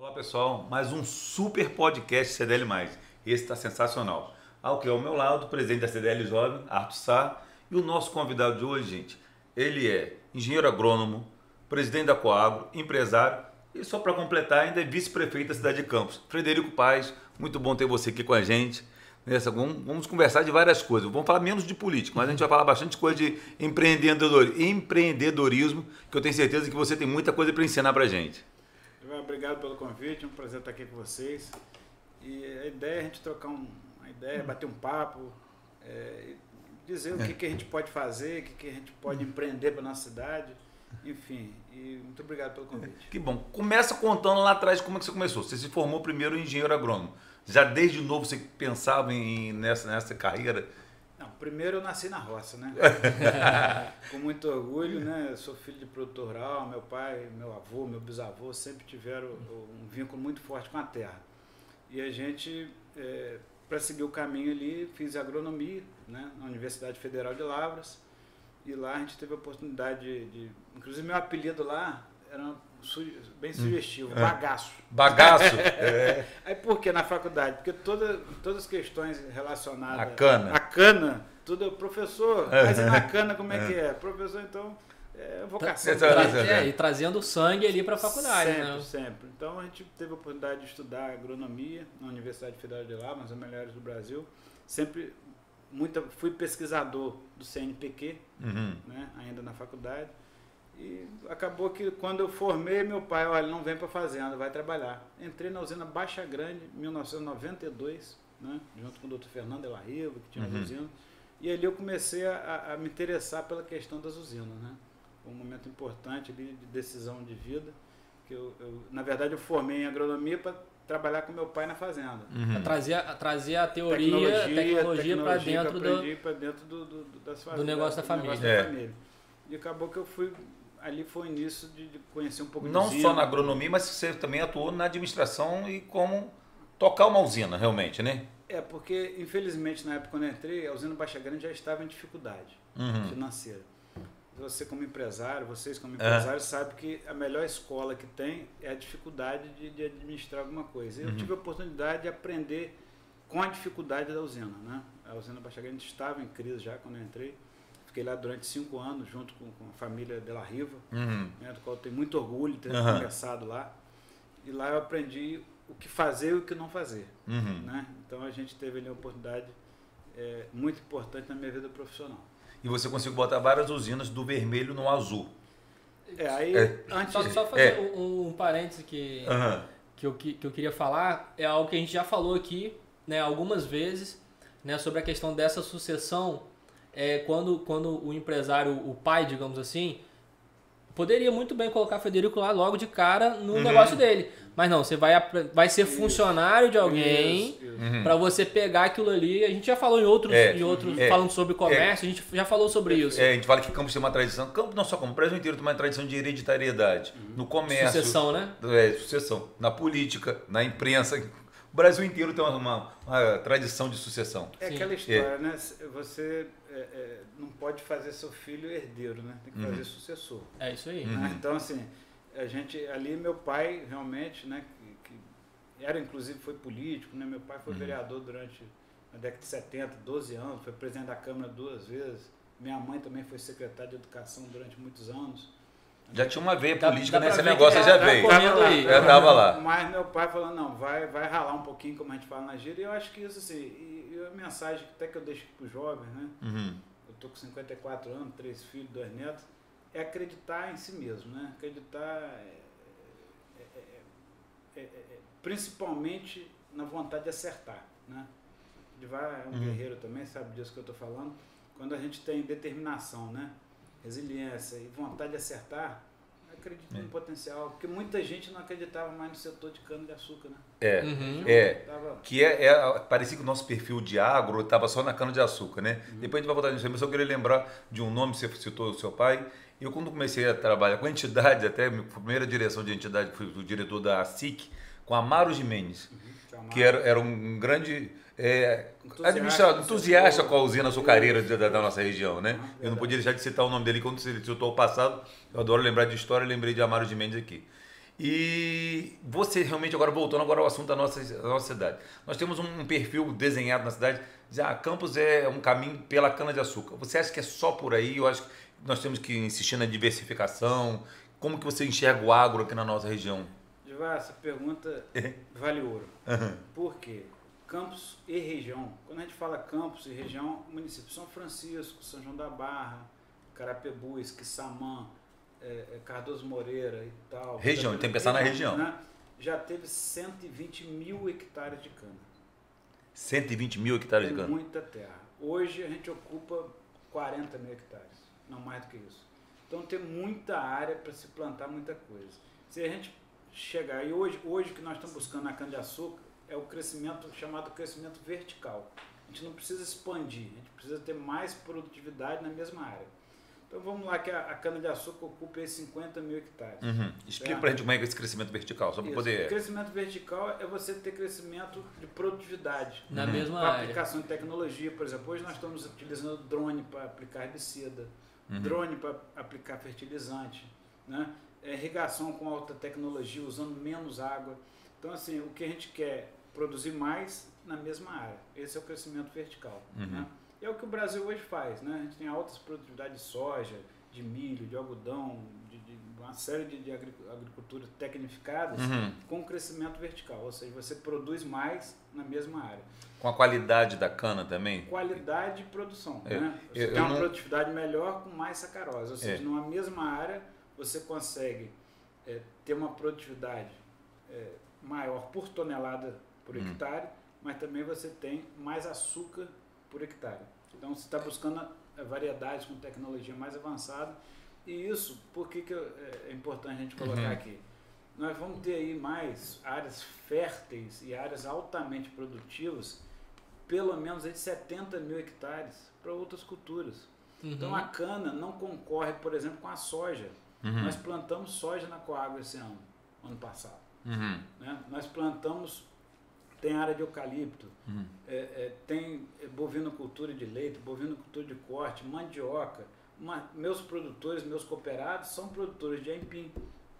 Olá pessoal, mais um super podcast CDL+. Esse está sensacional. Ao que ao meu lado, o presidente da CDL Jovem, Arthur Sá, e o nosso convidado de hoje, gente, ele é engenheiro agrônomo, presidente da Coagro, empresário e só para completar ainda é vice-prefeito da cidade de Campos. Frederico Paz, muito bom ter você aqui com a gente. Nessa, vamos, conversar de várias coisas. Vamos falar menos de política, mas a gente vai falar bastante coisa de empreendedor, empreendedorismo, que eu tenho certeza que você tem muita coisa para ensinar para a gente. Obrigado pelo convite, é um prazer estar aqui com vocês. E a ideia é a gente trocar um, uma ideia, bater um papo, é, dizer o é. que, que a gente pode fazer, o que, que a gente pode empreender para nossa cidade. Enfim, e muito obrigado pelo convite. Que bom. Começa contando lá atrás como é que você começou. Você se formou primeiro em engenheiro agrônomo. Já desde novo você pensava em, nessa, nessa carreira? Primeiro eu nasci na roça, né? Com muito orgulho, né? Eu sou filho de produtor rural, meu pai, meu avô, meu bisavô sempre tiveram um vínculo muito forte com a terra. E a gente, é, para seguir o caminho ali, fiz agronomia né? na Universidade Federal de Lavras. E lá a gente teve a oportunidade de, de inclusive meu apelido lá era bem hum. sugestivo, é. bagaço. Bagaço? é. Aí por que na faculdade? Porque toda, todas as questões relacionadas... A cana. A cana, tudo é professor, mas e na cana como é, é, que é? Professor, então, é vocação. É, e trazendo sangue ali para a faculdade, sempre, né? Sempre, Então a gente teve a oportunidade de estudar agronomia na Universidade Federal de Lá, as melhores do Brasil. Sempre muita, fui pesquisador do CNPq, uhum. né, ainda na faculdade. E acabou que quando eu formei, meu pai, olha, não vem para fazenda, vai trabalhar. Entrei na usina Baixa Grande, em 1992, né, junto com o doutor Fernando Elarriva, que tinha uhum. as usinas. E ali eu comecei a, a, me interessar pela questão das usinas. Né? Foi um momento importante ali de decisão de vida. que eu, eu Na verdade, eu formei em agronomia para trabalhar com meu pai na fazenda. Uhum. Trazer, trazer a teoria, tecnologia, tecnologia para dentro, do, dentro do, do, das do negócio da família. Negócio é. da família. E acabou que eu fui ali foi o início de, de conhecer um pouco Não só na agronomia, mas você também atuou na administração e como tocar uma usina, realmente, né? É, porque infelizmente na época quando eu entrei, a usina Baixa Grande já estava em dificuldade uhum. financeira. Você como empresário, vocês como empresários, é. sabem que a melhor escola que tem é a dificuldade de, de administrar alguma coisa. Eu uhum. tive a oportunidade de aprender com a dificuldade da usina. Né? A usina Baixa Grande estava em crise já quando eu entrei. Fiquei lá durante cinco anos, junto com, com a família de La Riva, uhum. né, do qual eu tenho muito orgulho de ter uhum. começado lá. E lá eu aprendi o que fazer e o que não fazer. Uhum. Né? Então a gente teve ali uma oportunidade é, muito importante na minha vida profissional. E você conseguiu botar várias usinas do vermelho no azul. É, aí é. antes... Só, só fazer é. um, um parêntese que, que, eu, que eu queria falar, é algo que a gente já falou aqui né, algumas vezes, né, sobre a questão dessa sucessão é, quando, quando o empresário, o pai, digamos assim, poderia muito bem colocar o Federico lá logo de cara no uhum. negócio dele. Mas não, você vai, vai ser isso. funcionário de alguém para você pegar aquilo ali. A gente já falou em outros, é, em outros é, falando sobre comércio, é, a gente já falou sobre isso. É, a gente fala que Campos tem uma tradição, Campos não só como o Brasil inteiro tem uma tradição de hereditariedade. Uhum. No comércio. Sucessão, né? É, sucessão. Na política, na imprensa. O Brasil inteiro tem uma, uma, uma tradição de sucessão. É Sim. aquela história, é. né? Você é, é, não pode fazer seu filho herdeiro, né? Tem que uhum. fazer sucessor. É isso aí. Uhum. Então, assim, a gente, ali meu pai realmente, né? Que, que era, inclusive, foi político, né? Meu pai foi uhum. vereador durante a década de 70, 12 anos, foi presidente da Câmara duas vezes. Minha mãe também foi secretária de Educação durante muitos anos. Já tinha uma veia política nesse negócio, já veio. Tava aí. Já estava lá. Mas meu pai falou, não, vai, vai ralar um pouquinho, como a gente fala na gíria. E eu acho que isso, assim, e, e a mensagem até que eu deixo para os jovens, né? Uhum. Eu tô com 54 anos, três filhos, dois netos. É acreditar em si mesmo, né? Acreditar é, é, é, principalmente na vontade de acertar, né? Divar é um uhum. guerreiro também, sabe disso que eu estou falando. Quando a gente tem determinação, né? Resiliência e vontade de acertar, acredito é. no potencial. Porque muita gente não acreditava mais no setor de cana-de-açúcar, né? É, uhum. é. Tava... Que é, é, parecia que o nosso perfil de agro estava só na cana-de-açúcar, né? Uhum. Depois a gente vai voltar nisso, mas eu queria lembrar de um nome, você citou o seu pai. Eu, quando comecei a trabalhar com entidade, até a primeira direção de entidade, fui o diretor da ASIC, com Amaro Jimenez, uhum. que era, era um grande é, administrador, entusiasta com a usina açucareira da, da, nossa região, né? Eu não podia deixar de citar o nome dele quando você citou o passado. Eu adoro lembrar de história, lembrei de Amaro de Mendes aqui. E você realmente, agora voltando agora ao assunto da nossa, da nossa cidade. Nós temos um perfil desenhado na cidade, já ah, Campos é um caminho pela cana-de-açúcar. Você acha que é só por aí? Eu acho que nós temos que insistir na diversificação. Como que você enxerga o agro aqui na nossa região? Divá, essa pergunta vale ouro. Uhum. Por quê? Campos e região. Quando a gente fala campos e região, município São Francisco, São João da Barra, Carapebus, Quissamã, é, é, Cardoso Moreira e tal. Região, tem que pensar na região. Né? Já teve 120 mil hectares de cana. 120 mil hectares tem de cana? muita terra. Hoje a gente ocupa 40 mil hectares, não mais do que isso. Então tem muita área para se plantar muita coisa. Se a gente chegar, e hoje, hoje que nós estamos buscando na cana-de-açúcar, é o crescimento chamado crescimento vertical. A gente não precisa expandir, a gente precisa ter mais produtividade na mesma área. Então vamos lá que a, a cana-de-açúcar ocupa 50 mil hectares. Uhum. Explica para a gente como é é esse crescimento vertical, só para poder... O crescimento vertical é você ter crescimento de produtividade. Na uhum. mesma área. aplicação de tecnologia, por exemplo, hoje nós estamos utilizando drone para aplicar herbicida, uhum. drone para aplicar fertilizante, né? É, irrigação com alta tecnologia, usando menos água. Então, assim, o que a gente quer produzir mais na mesma área. Esse é o crescimento vertical. Uhum. Né? E é o que o Brasil hoje faz. Né? A gente tem altas produtividades de soja, de milho, de algodão, de, de uma série de, de agriculturas tecnificadas uhum. com crescimento vertical. Ou seja, você produz mais na mesma área. Com a qualidade da cana também? Qualidade de produção. É. Né? Você eu, tem eu uma não... produtividade melhor com mais sacarose. Ou seja, é. numa mesma área você consegue é, ter uma produtividade é, maior por tonelada por hum. hectare, mas também você tem mais açúcar por hectare. Então você está buscando variedades com tecnologia mais avançada. E isso, por que, que é, é importante a gente colocar uhum. aqui? Nós vamos ter aí mais áreas férteis e áreas altamente produtivas, pelo menos aí 70 mil hectares para outras culturas. Uhum. Então a cana não concorre, por exemplo, com a soja. Uhum. Nós plantamos soja na Coagro esse ano, ano passado. Uhum. Né? Nós plantamos tem área de eucalipto, uhum. é, é, tem bovinocultura de leite, bovinocultura de corte, mandioca. Uma, meus produtores, meus cooperados são produtores de aipim,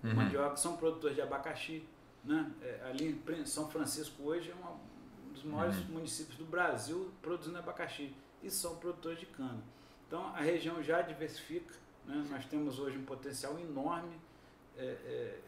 uhum. mandioca, são produtores de abacaxi. Né? É, ali em São Francisco hoje é uma, um dos maiores uhum. municípios do Brasil produzindo abacaxi e são produtores de cana. Então a região já diversifica, né? nós temos hoje um potencial enorme é, é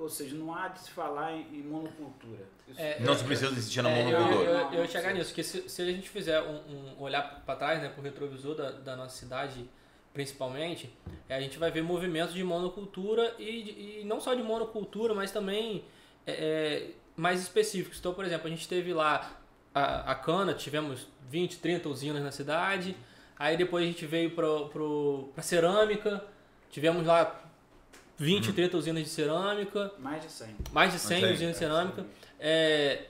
ou seja, não há de se falar em, monocultura. É, não se precisa insistir na monocultura. Eu, eu, eu, ia chegar nisso, que se, se a gente fizer um, um olhar para trás, né, para o retrovisor da, da nossa cidade, principalmente, é, a gente vai ver movimentos de monocultura e, e não só de monocultura, mas também é, é, mais específicos. Então, por exemplo, a gente teve lá a, a cana, tivemos 20, 30 usinas na cidade, aí depois a gente veio para cerâmica, tivemos lá 20, 30 uhum. usinas de cerâmica. Mais de 100. Mais de 100 usinas de cerâmica. É,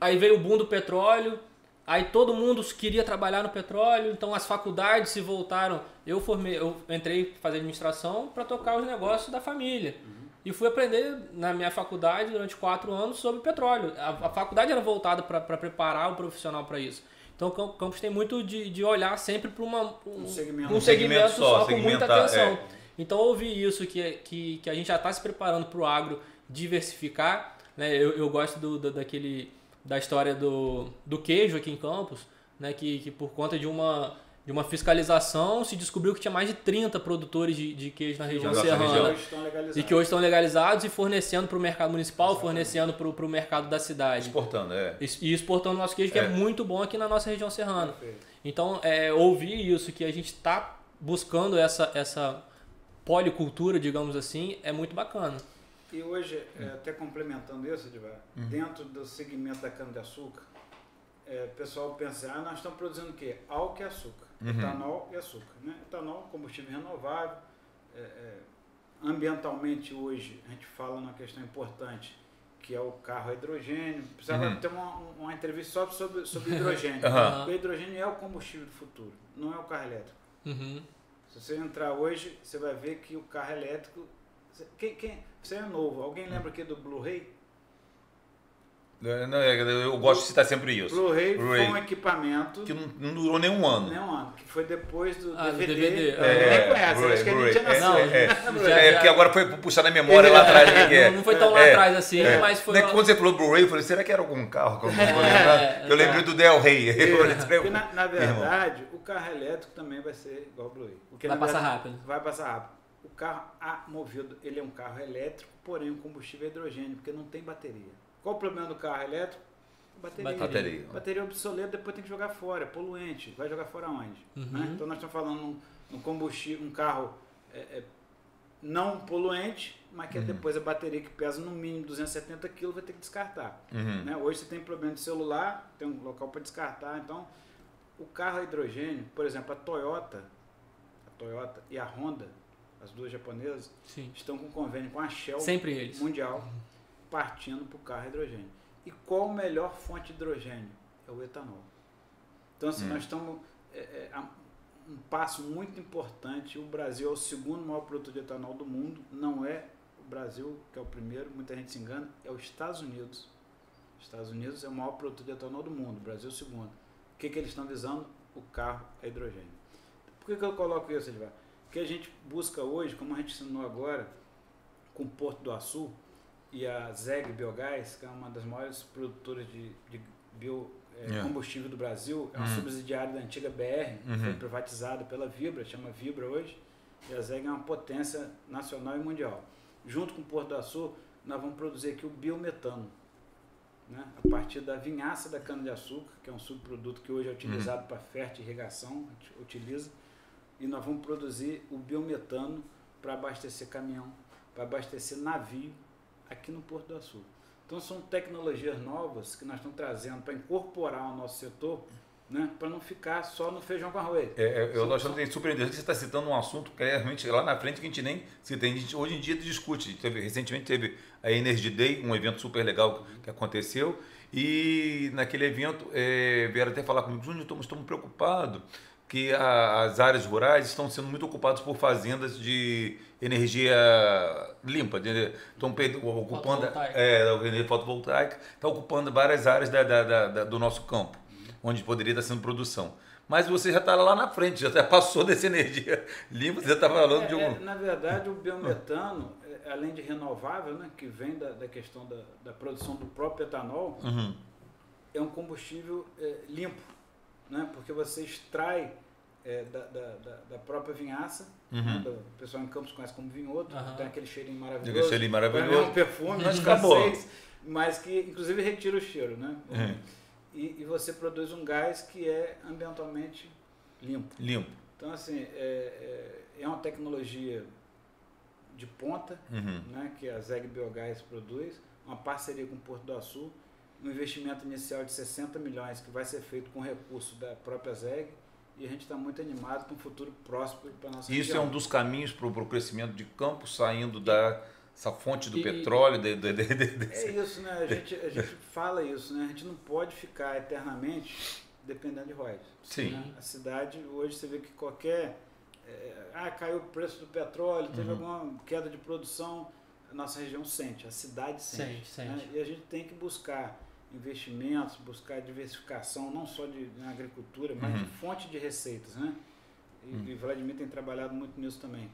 aí veio o boom do petróleo. Aí todo mundo queria trabalhar no petróleo, então as faculdades se voltaram. Eu formei, eu entrei para fazer administração para tocar os negócios da família. Uhum. E fui aprender na minha faculdade durante quatro anos sobre petróleo. A, a faculdade era voltada para preparar o profissional para isso. Então o campus tem muito de, de olhar sempre para um, um, segmento, um segmento só, só com muita atenção. É. Então, ouvir isso, que, que, que a gente já está se preparando para o agro diversificar. Né? Eu, eu gosto do, do, daquele, da história do, do queijo aqui em Campos, né? que, que por conta de uma, de uma fiscalização se descobriu que tinha mais de 30 produtores de, de queijo na região serrana. E que hoje estão legalizados e fornecendo para o mercado municipal, Exatamente. fornecendo para o mercado da cidade. Exportando, é. E, exportando nosso queijo, que é. é muito bom aqui na nossa região serrana. Perfeito. Então, é, ouvir isso, que a gente está buscando essa, essa policultura, digamos assim, é muito bacana. E hoje, é, até complementando isso, Edivar, uhum. dentro do segmento da cana-de-açúcar, é, o pessoal pensa, ah, nós estamos produzindo o quê? Álcool e açúcar, uhum. etanol e açúcar. Né? Etanol, combustível renovável, é, é, ambientalmente hoje, a gente fala numa questão importante, que é o carro a hidrogênio. Precisava uhum. ter uma, uma entrevista só sobre, sobre hidrogênio. O hidrogênio é o combustível do futuro, não é o carro elétrico. Uhum. Se você entrar hoje, você vai ver que o carro elétrico. Quem, quem, você é novo, alguém lembra aqui do Blu-ray? Não, eu gosto de citar sempre isso. Blu-ray Blu foi um equipamento que não, não, durou nem um ano. Nem um ano, que foi depois do ah, DVD. DVD. É, nem conhece, acho que a gente já nasceu. É, é, é, é, porque agora foi puxar na memória lá atrás. É, que não, não foi tão lá atrás assim, mas foi. Quando você falou Blu-ray, eu falei, será que era algum carro? Que eu, eu, eu lembrei do Del Rey. Porque, na, na verdade, o carro elétrico também vai ser igual ao Blu-ray. Vai passar rápido. Vai passar rápido. O carro a movido, ele é um carro elétrico, porém o combustível é hidrogênio, porque não tem bateria. Qual o problema do carro elétrico? Bateria. Bateria. Bateria obsoleta, depois tem que jogar fora, é poluente. Vai jogar fora onde? Uhum. Né? Então nós estamos falando um, combustível, um carro é, é, não poluente, mas que é uhum. depois a bateria que pesa no mínimo 270 kg vai ter que descartar. Uhum. Né? Hoje você tem problema de celular, tem um local para descartar. Então, o carro a hidrogênio, por exemplo, a Toyota, a Toyota e a Honda, as duas japonesas, Sim. estão com convênio com a Shell Sempre eles. mundial, partindo para o carro hidrogênio. E qual a melhor fonte de hidrogênio? É o etanol. Então, assim, hum. nós estamos é, é, um passo muito importante. O Brasil é o segundo maior produtor de etanol do mundo. Não é o Brasil que é o primeiro, muita gente se engana, é os Estados Unidos. Os Estados Unidos é o maior produtor de etanol do mundo, o Brasil é o segundo. O que, que eles estão visando? O carro a hidrogênio. Por que, que eu coloco isso, Edvar? Porque a gente busca hoje, como a gente ensinou agora, com o Porto do Açu, e a ZEG Biogás, que é uma das maiores produtoras de, de biocombustível é, yeah. do Brasil, é uma uhum. subsidiária da antiga BR, uhum. foi privatizada pela Vibra, chama Vibra hoje, e a ZEG é uma potência nacional e mundial. Junto com o Porto do Açu, nós vamos produzir aqui o biometano, né? a partir da vinhaça da cana-de-açúcar, que é um subproduto que hoje é utilizado uhum. para fértil irrigação, a gente utiliza, e nós vamos produzir o biometano para abastecer caminhão, para abastecer navio, aqui no Porto do Açul. Então são tecnologias novas que nós estamos trazendo para incorporar ao nosso setor, né, para não ficar só no feijão com arroz. É, é eu estou achando que você está citando um assunto que é realmente lá na frente que a gente nem se tem. Hoje em dia discute. Teve, recentemente teve a Energy Day, um evento super legal que aconteceu. E naquele evento é, vieram até falar comigo, Júnior, estamos, estamos preocupados que a, as áreas rurais estão sendo muito ocupadas por fazendas de energia limpa, estão ocupando é, a energia fotovoltaica, está ocupando várias áreas da, da, da, do nosso campo, onde poderia estar sendo produção. Mas você já está lá na frente, já passou dessa energia limpa, você está falando é, de um. É, na verdade, o biometano, é, além de renovável, né, que vem da, da questão da, da produção do próprio etanol, uhum. é um combustível é, limpo, né, porque você extrai é, da, da, da, própria vinhaça. Uhum. Né, o pessoal em Campos conhece como vinhoto, uhum. tem aquele cheirinho maravilhoso. Aquele cheirinho maravilhoso. É um perfume, mas acabou. Mas que inclusive retira o cheiro, né? Uhum. E, e, você produz um gás que é ambientalmente limpo. Limpo. Então, assim, é, é, é uma tecnologia de ponta, uhum. né, que a ZEG Biogás produz, uma parceria com o Porto do Açu, um investimento inicial de 60 milhões que vai ser feito com recurso da própria ZEG, e a gente está muito animado com um futuro próspero para a nossa Isso região. é um dos caminhos para o crescimento de campo, saindo da essa fonte do e, petróleo. De, de, de, desse... É isso, né? A gente, a gente fala isso, né? A gente não pode ficar eternamente dependendo de royalties. Sim. Né? A cidade, hoje você vê que qualquer... É, ah, caiu o preço do petróleo, teve uhum. alguma queda de produção, a nossa região sente, a cidade sente. sente, né? E a gente tem que buscar investimentos, buscar diversificação, não só de, na agricultura, mas uhum. de fonte de receitas. Né? E, uhum. e Vladimir tem trabalhado muito nisso também.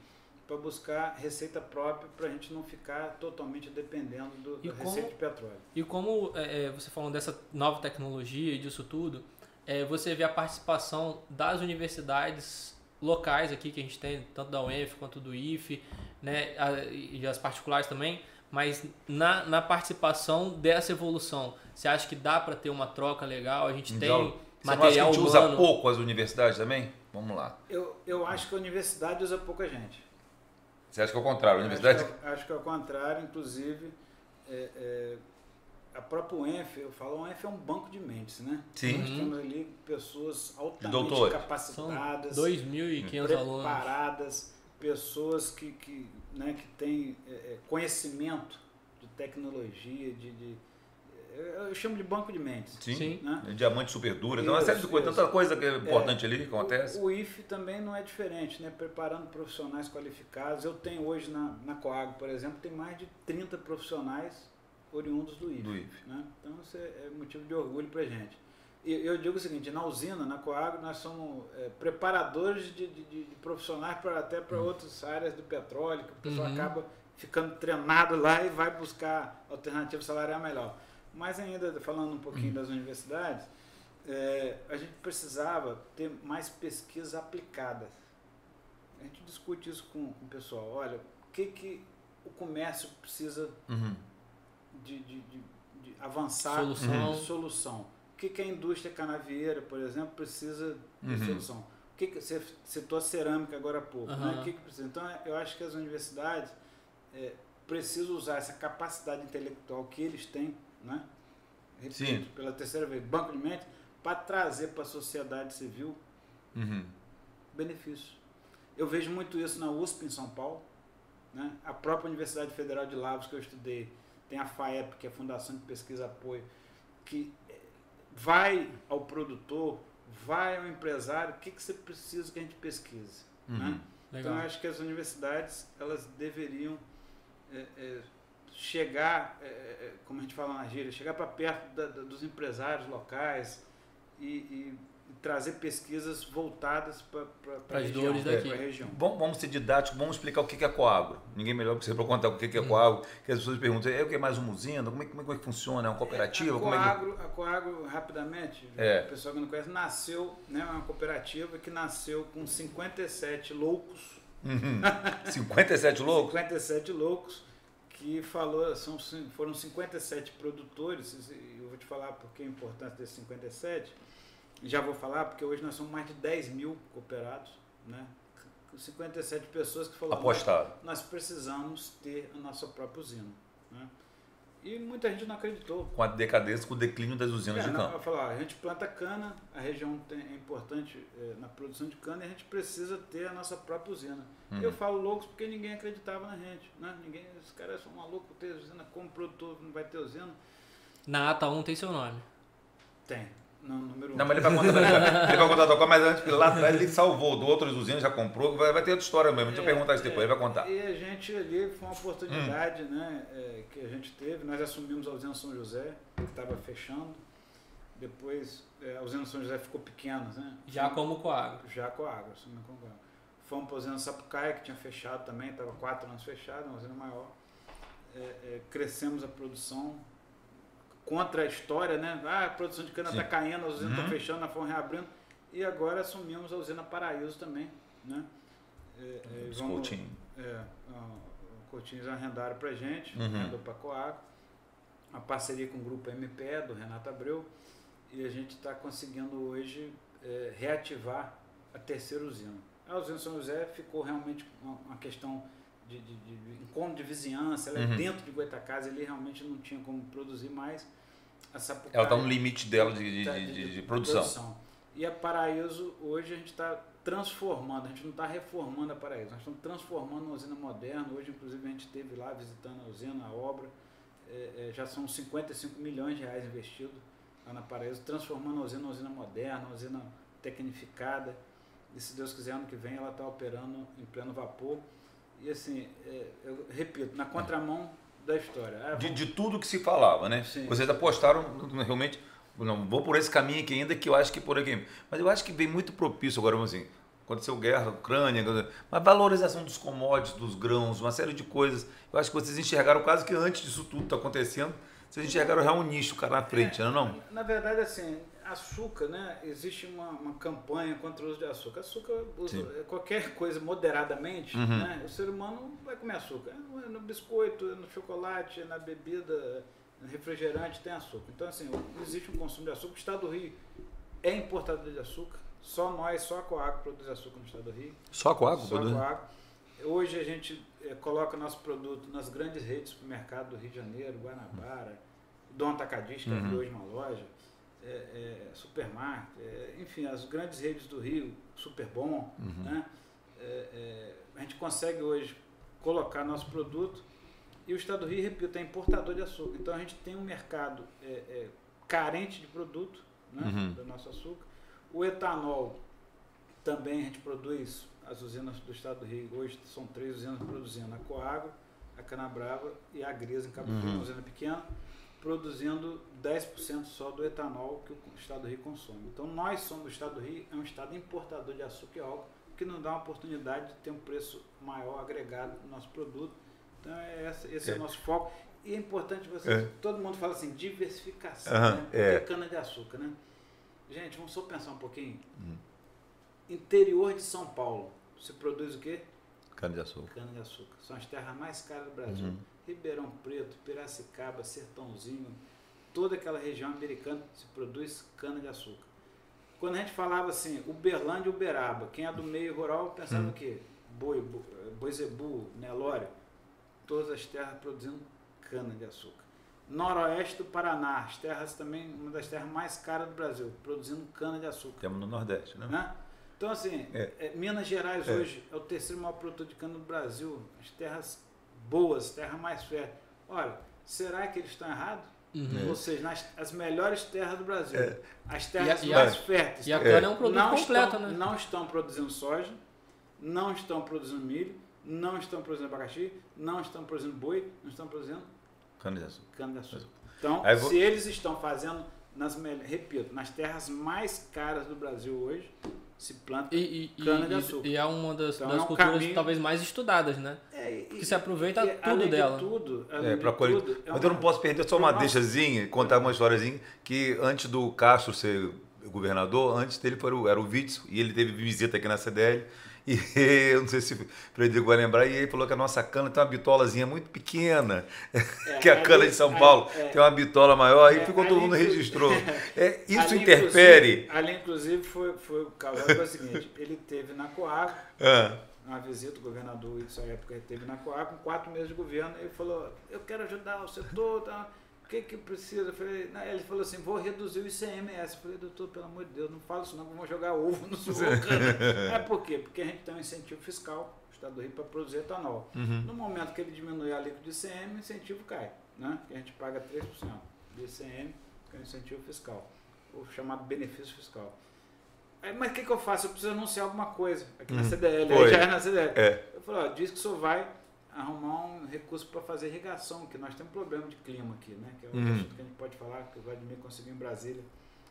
Para buscar receita própria, para a gente não ficar totalmente dependendo do, da como, receita de petróleo. E como é, é, você falando dessa nova tecnologia e disso tudo, é, você vê a participação das universidades locais aqui que a gente tem, tanto da UENF quanto do IFE, né, a, e as particulares também, mas na, na participação dessa evolução, você acha que dá para ter uma troca legal? A gente então, tem material a gente humano. usa pouco as universidades também? Vamos lá. Eu, eu acho que a universidade usa pouca gente. Você acha que é o contrário? A universidade? Acho que, acho que é o contrário, inclusive é, é, a própria UENF, eu falo, a UENF é um banco de mentes, né? Sim. Nós temos ali pessoas altamente capacitadas, 2.500 alunos. Pessoas que, que né, que tem é, é, conhecimento de tecnologia, de, de, eu chamo de banco de mentes. Sim, Sim. Né? diamante super duro, então uma série de coisas, tanta coisa que é importante é, ali que acontece. O, o IFE também não é diferente, né? preparando profissionais qualificados. Eu tenho hoje na, na Coag, por exemplo, tem mais de 30 profissionais oriundos do IF. Do IF. Né? Então isso é, é motivo de orgulho para a gente. Eu digo o seguinte, na usina, na Coagro, nós somos é, preparadores de, de, de, profissionais para até para uhum. outras áreas do petróleo, que o pessoal uhum. acaba ficando treinado lá e vai buscar alternativa salarial melhor. Mas ainda, falando um pouquinho uhum. das universidades, é, a gente precisava ter mais pesquisas aplicadas. A gente discute isso com, com o pessoal. Olha, o que, que o comércio precisa uhum. de, de, de, de, avançar solução. solução. O que, que a indústria canavieira, por exemplo, precisa de uhum. solução. O que, que você citou a cerâmica agora há pouco. Uhum. Né? O que, que precisa? Então, eu acho que as universidades é, precisam usar essa capacidade intelectual que eles têm, né? Repito, Sim. pela terceira vez, banco de mente, para trazer para a sociedade civil uhum. benefícios. Eu vejo muito isso na USP em São Paulo. Né? A própria Universidade Federal de Lavras que eu estudei tem a FAEP, que é a Fundação de Pesquisa e Apoio, que vai ao produtor, vai ao empresário, o que, que você precisa que a gente pesquise. Uhum. Né? Então, eu acho que as universidades elas deveriam é, é, chegar, é, como a gente fala na gíria, chegar para perto da, da, dos empresários locais e, e trazer pesquisas voltadas para as dores daqui. região. Vamos, vamos ser didáticos, vamos explicar o que é coágulo. Ninguém melhor que você para contar o que é hum. coágulo, que as pessoas perguntam, é o que é mais uma usina? Como é, como é que funciona? É uma cooperativa? A coágulo, é que... a coágulo rapidamente, é. o pessoal que não conhece, nasceu, né, é uma cooperativa que nasceu com 57 loucos. Uhum. 57 loucos? 57 loucos que falou, são, foram 57 produtores, eu vou te falar porque é importante desses 57, já vou falar, porque hoje nós somos mais de 10 mil cooperados, né? 57 pessoas que falaram, Apostaram. nós precisamos ter a nossa própria usina. Né? E muita gente não acreditou. Com a decadência, com o declínio das usinas é, de cana. Falar, a gente planta cana, a região tem, é importante é, na produção de cana e a gente precisa ter a nossa própria usina. Uhum. Eu falo loucos porque ninguém acreditava na gente. Né? Ninguém, os caras são malucos ter usina, como produtor não vai ter usina. Na ata 1 tem seu nome. Tem. Não, número um. Não, mas ele vai contar, ele vai contar tua mas antes, lá atrás ele salvou do outros usinas, já comprou, vai, vai ter outra história mesmo. Deixa eu é, perguntar isso depois, ele vai contar. E a gente ali foi uma oportunidade hum. né, é, que a gente teve. Nós assumimos a usina São José, que estava fechando. Depois é, a usina São José ficou pequena, né? Já como Coagro. Já com água, assumimos com água. Fomos para a usina Sapucaia, que tinha fechado também, estava quatro anos fechada, uma usina maior. É, é, crescemos a produção, contra a história, né? Ah, a produção de cana está caindo, a usina está uhum. fechando, nós fomos reabrindo. E agora assumimos a usina Paraíso também, né? É, é, vamos, Coutinho. É, o Coutinho arrendaram para a gente, uhum. arrendou para a Coaco. Uma parceria com o grupo MPE, do Renato Abreu. E a gente está conseguindo hoje é, reativar a terceira usina. A usina São José ficou realmente uma, uma questão de, de, de, encontro de vizinhança, ela é uhum. é dentro de Goitacazes, ele realmente não tinha como produzir mais. A Sapucaia, ela está no limite dela de, tá, de, de produção. produção. E a Paraíso, hoje a gente está transformando, a gente não está reformando a Paraíso, nós estamos transformando uma usina moderna. Hoje, inclusive, a gente esteve lá visitando a usina, a obra. É, é, já são 55 milhões de reais investidos lá na Paraíso, transformando a usina uma usina moderna, uma usina tecnificada. E se Deus quiser, ano que vem ela está operando em pleno vapor. E assim, é, eu repito, na contramão da história. Ah, de, de, tudo que se falava, né? Sim. Vocês apostaram realmente, não vou por esse caminho aqui ainda que eu acho que por aqui. Mas eu acho que vem muito propício agora, assim, aconteceu guerra, Ucrânia, uma valorização dos commodities, dos grãos, uma série de coisas. Eu acho que vocês enxergaram quase que antes disso tudo está acontecendo, vocês enxergaram já um nicho cara na frente, é, não, é, não? Na verdade, assim, açúcar, né? Existe uma, uma campanha contra o uso de açúcar. Açúcar, uso, é qualquer coisa moderadamente, uhum. né? O ser humano vai comer açúcar. É no biscoito, é no chocolate, é na bebida, no refrigerante tem açúcar. Então, assim, existe um consumo de açúcar. O estado do Rio é importador de açúcar. Só nós, só a Coagro produz açúcar no estado do Rio. Só a Coagro? Só a Coagro. Hoje a gente é, coloca nosso produto nas grandes redes de supermercado do Rio de Janeiro, Guanabara, Dom Atacadista, que uhum. hoje uma loja é, é, Supermarket, é, enfim, as grandes redes do Rio, Superbom, uhum. né? É, é, a gente consegue hoje colocar nosso produto e o Estado do Rio, repito, é importador de açúcar. Então a gente tem um mercado é, carente de produto né, uhum. do nosso açúcar. O etanol também a gente produz, as usinas do Estado do Rio, hoje são três usinas produzindo a Coagro, a Cana Brava e a Grisa em Cabo Frio, uhum. uma usina pequena, produzindo 10% só do etanol que o Estado do Rio consome. Então nós somos, o Estado do Rio é um Estado importador de açúcar e álcool, que nos dá uma oportunidade de ter um preço maior agregado no nosso produto. Então é esse, é. é o nosso foco. E é importante você, é. todo mundo fala assim, diversificação, uhum, né? é. cana de açúcar, né? Gente, vamos só pensar um pouquinho. Uhum. Interior de São Paulo, você produz o quê? Cana de açúcar. Cana de açúcar. São as terras mais caras do Brasil. Uhum. Ribeirão Preto, Piracicaba, Sertãozinho, toda aquela região americana se produz cana de açúcar. Quando a gente falava assim, Uberlândia e Uberaba, quem é do meio rural pensava uhum. o quê? Boi, Boizebu, Nelório, todas as terras produzindo cana de açúcar. Noroeste do Paraná, as terras também, uma das terras mais caras do Brasil, produzindo cana de açúcar. Temos no Nordeste, né? né? Então, assim, é. É, Minas Gerais é. hoje é o terceiro maior produtor de cana do Brasil. As terras boas, terras mais férteis. Olha, será que eles estão errados? Uhum. Ou seja, nas, as melhores terras do Brasil. É. As terras e a, mais férteis. E a cana é um produto não completo, estão, né? Não estão produzindo soja, não estão produzindo milho, não estão produzindo abacaxi, não estão produzindo boi, não estão produzindo Cana de açúcar. Cana de açúcar. Então, vou... se eles estão fazendo, nas, repito, nas terras mais caras do Brasil hoje, se planta e, e, cana de açúcar. E é uma das, então, das é um culturas caminho... talvez mais estudadas, né? É, e, que se aproveita e, tudo dela. De tudo, é, para colher. Tudo, é Mas uma... eu não posso perder só uma nosso... deixazinha, contar uma historiazinha, que antes do Castro ser governador, antes dele era o, era o Witzel, e ele teve visita aqui na CDL. E eu não sei se o Frederico vai lembrar, e ele falou que a nossa cana tem uma bitolazinha muito pequena, é, que a ali, cana de São Paulo é, tem uma bitola maior, é, e ficou todo mundo registrou. É, isso ali, interfere. Ali, inclusive, foi, foi o caso foi o seguinte: ele teve na Coab, ah. uma visita, o governador, nessa época, ele teve na Coab, com quatro meses de governo, ele falou: Eu quero ajudar o setor. Tá? Que que precisa? Eu falei, não, ele falou assim, vou reduzir o ICMS. Eu falei, doutor, pelo amor de Deus, não fala isso não, vamos jogar ovo no seu É por quê? Porque a gente tem um incentivo fiscal, o Estado do Rio, para produzir etanol. Uhum. No momento que ele diminui a alíquota de ICM, o incentivo cai, né? Que a gente paga 3% de ICM, que é o incentivo fiscal, o chamado benefício fiscal. Aí, mas o que, que eu faço? Eu preciso anunciar alguma coisa aqui uhum. na CDL. Aí já é na CDL. É. Eu falei, ó, diz que o senhor vai arrumar um recurso para fazer irrigação, que nós temos um problema de clima aqui, né? Que é um uhum. assunto que a gente pode falar, que o Vladimir conseguiu em Brasília,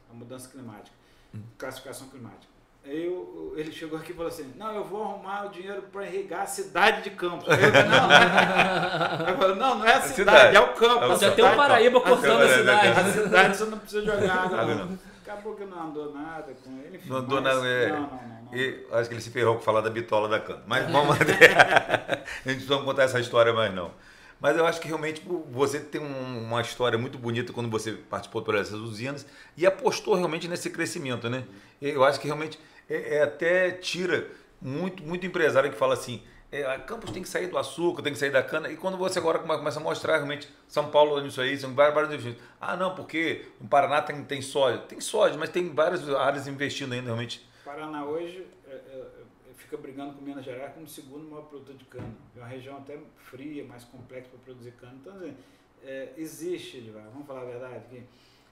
a mudança climática, uhum. classificação climática. Aí eu, ele chegou aqui e falou assim, não, eu vou arrumar o dinheiro para irrigar a cidade de Campos. Aí eu não, não, é. falei, não, não é a cidade, cidade. é o campo. É Já tem o Paraíba cortando a, cidade. A cidade você não precisa jogar água. Não. Acabou que não andou nada com ele. Enfim, não andou nada. É... Não, não, não. E acho que ele se ferrou com falar da bitola da cana. Mas vamos. a gente não contar essa história mais não. Mas eu acho que realmente você tem uma história muito bonita quando você participou por essas usinas e apostou realmente nesse crescimento, né? Eu acho que realmente é, é até tira muito, muito empresário que fala assim, é, Campos tem que sair do açúcar, tem que sair da cana. E quando você agora começa a mostrar realmente São Paulo nisso aí, são várias, várias investimentos. Ah, não, porque no Paraná tem, tem soja. Tem soja, mas tem várias áreas investindo ainda realmente. Paraná hoje é, é, fica brigando com Minas Gerais como o segundo maior produtor de cana. É uma região até fria, mais complexa para produzir cana. Então, assim, é, existe, vamos falar a verdade, que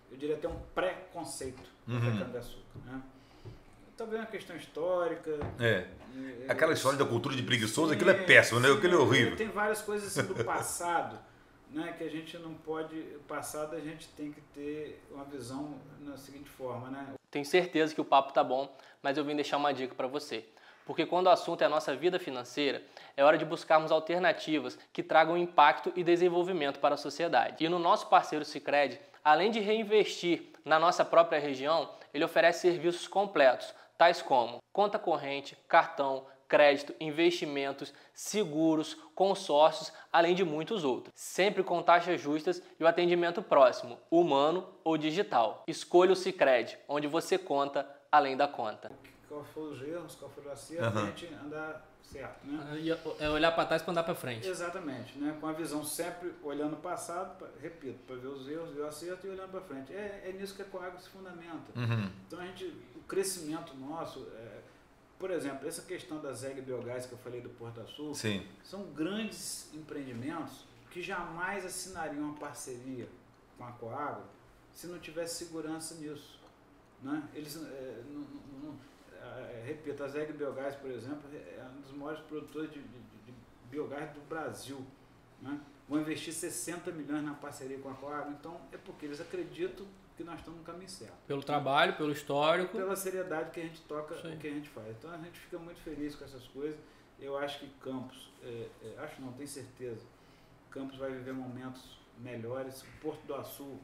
eu diria até um preconceito uhum. da cana-de-açúcar. Né? talvez uma questão histórica. É. Aquela história da cultura de preguiçoso, aquilo é péssimo, né? Aquilo é horrível. Tem várias coisas assim do passado, né? Que a gente não pode. O passado a gente tem que ter uma visão na seguinte forma, né? Tenho certeza que o papo tá bom, mas eu vim deixar uma dica para você. Porque quando o assunto é a nossa vida financeira, é hora de buscarmos alternativas que tragam impacto e desenvolvimento para a sociedade. E no nosso parceiro Sicredi, além de reinvestir na nossa própria região, ele oferece serviços completos tais como conta corrente, cartão, crédito, investimentos, seguros, consórcios, além de muitos outros. Sempre com taxas justas e o atendimento próximo, humano ou digital. Escolha o Sicredi, onde você conta além da conta. Qual foram os erros, qual foi o acerto, uhum. a gente andar certo, né? É olhar para trás para andar para frente. Exatamente, né? Com a visão sempre olhando o passado, pra, repito, para ver os erros, ver o acerto e olhando para frente. É, é nisso que a Coagro se fundamenta. Uhum. Então a gente, o crescimento nosso, é, por exemplo, essa questão da ZEG Biogás que eu falei do Porto Sul, Sim. são grandes empreendimentos que jamais assinariam uma parceria com a Coagro se não tivesse segurança nisso. Né? Eles é, não, não, é, repito, a ZEG Biogás, por exemplo, é um dos maiores produtores de, de, de biogás do Brasil. Né? Vão investir 60 milhões na parceria com a Coagro, então é porque eles acreditam que nós estamos no caminho certo. Pelo trabalho, pelo histórico. Pela seriedade que a gente toca, o que a gente faz. Então a gente fica muito feliz com essas coisas. Eu acho que Campos, é, é, acho não, tenho certeza, Campos vai viver momentos melhores. O Porto do Açu.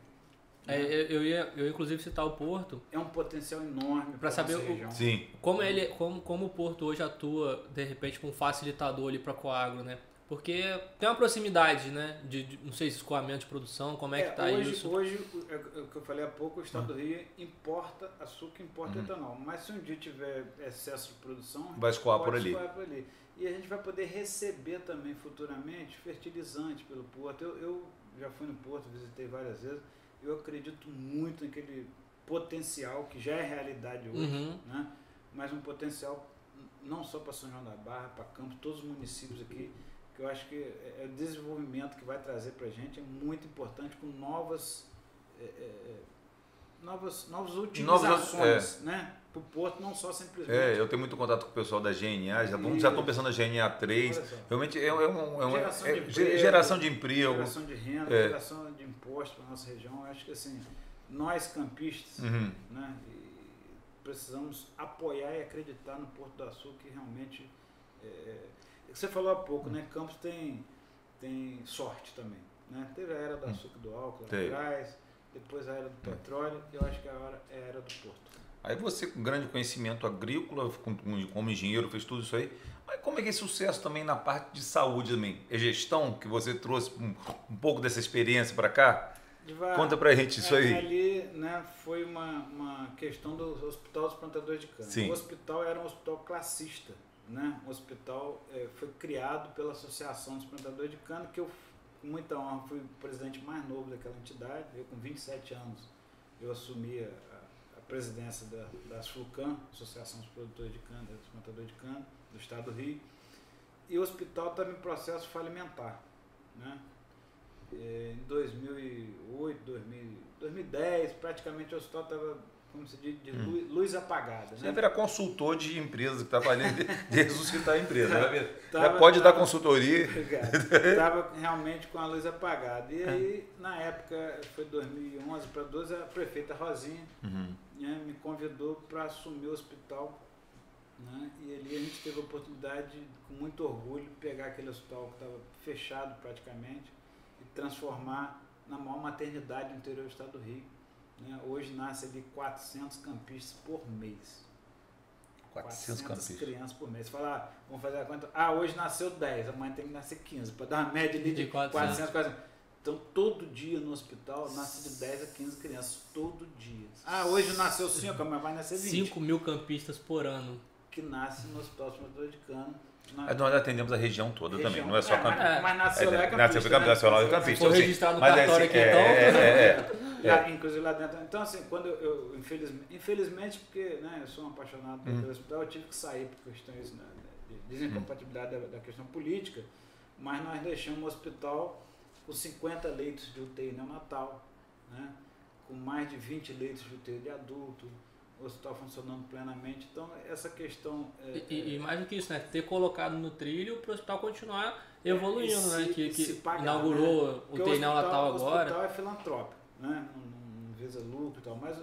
É, né? eu, ia, eu inclusive citar o Porto. É um potencial enorme para saber o, sim. como ele, como, como o Porto hoje atua de repente com um facilitador ali para Coagro, né? Porque tem uma proximidade, né? De, de, não sei se escoamento de produção, como é, é que está isso? Hoje, é, é o que eu falei há pouco, o Estado do Rio importa açúcar, importa uhum. etanol. Mas se um dia tiver excesso de produção, vai escoar por ali. por ali. E a gente vai poder receber também futuramente fertilizante pelo porto. Eu, eu já fui no porto, visitei várias vezes. Eu acredito muito naquele potencial que já é realidade hoje, uhum. né? mas um potencial não só para São João da Barra, para Campos, todos os municípios aqui que eu acho que é, é o desenvolvimento que vai trazer para a gente é muito importante com novas é, é, é novas novas utilizações, é. né? Para o porto não só simplesmente. É, eu tenho muito contato com o pessoal da GNA, já, já estão pensando na GNA 3. Realmente é, é, um, é, uma, geração, de emprego, geração de emprego, geração de renda, geração de impostos para a nossa região. Eu acho que assim, nós campistas, uhum. né, precisamos apoiar e acreditar no Porto do Açúcar que realmente você falou há pouco, né? Campos tem, tem sorte também. Né? Teve a era do hum. açúcar do álcool lá atrás, depois a era do petróleo, e eu acho que agora é a era do porto. Aí você, com grande conhecimento agrícola, como engenheiro, fez tudo isso aí. Mas como é que é sucesso também na parte de saúde também? É gestão que você trouxe um, um pouco dessa experiência para cá? Devar, Conta pra gente isso é, aí. Ali né, foi uma, uma questão do Hospital dos Plantadores de. Sim. O hospital era um hospital classista né, o hospital é, foi criado pela Associação dos Plantadores de Cana, que eu, com muita honra, fui o presidente mais novo daquela entidade. Eu, com 27 anos, eu assumi a, a presidência da, da SFLUCAN, Associação dos Produtores de Cana, dos Plantadores de Cana, do Estado do Rio. E o hospital estava em processo falimentar. Né? É, em 2008, 2000, 2010, praticamente o hospital estava como se diz, de hum. luz, apagada. Você né? virar consultor de empresa que está fazendo, de ressuscitar a empresa. Né? Tava, Já pode tava, dar consultoria. Estava realmente com a luz apagada. E aí, na época, foi 2011 para 2012, a prefeita Rosinha uhum. né, me convidou para assumir o hospital. Né? E ali a gente teve a oportunidade, com muito orgulho, pegar aquele hospital que estava fechado praticamente e transformar na maior maternidade do interior do estado do Rio né? Hoje nasce ali 400 campistas por mês. 400, 400 campistas. crianças por mês. Você fala, ah, vamos fazer a conta. Ah, hoje nasceu 10, amanhã tem que nascer 15, para dar uma média ali de, de 400. 400, 400. Então, todo dia no hospital nasce de 10 a 15 crianças. Todo dia. Ah, hoje nasceu 5, mas vai nascer 20. 5 mil campistas por ano. Que nasce no Hospital de Cana Nós atendemos a região toda região. também, não é só é, Campinas. Mas, mas nasceu é, lá é Campista. Nasceu né? Nacional é Campista. Foi registrado no mas cartório é, aqui, então. É, inclusive lá dentro. Então, assim, quando eu, eu infelizmente, infelizmente, porque né, eu sou um apaixonado hum. pelo hospital, eu tive que sair por questões né, de desincompatibilidade hum. da, da, questão política, mas nós deixamos o hospital com 50 leitos de UTI neonatal, né, com mais de 20 leitos de UTI de adulto, o hospital funcionando plenamente. Então, essa questão. É, e, é, e, mais do que isso, né? Ter colocado no trilho para o hospital continuar evoluindo, se, né? Que, que pagar, inaugurou né? o TI Natal agora. O hospital é filantrópico, né? Não, não, visa lucro e tal, mas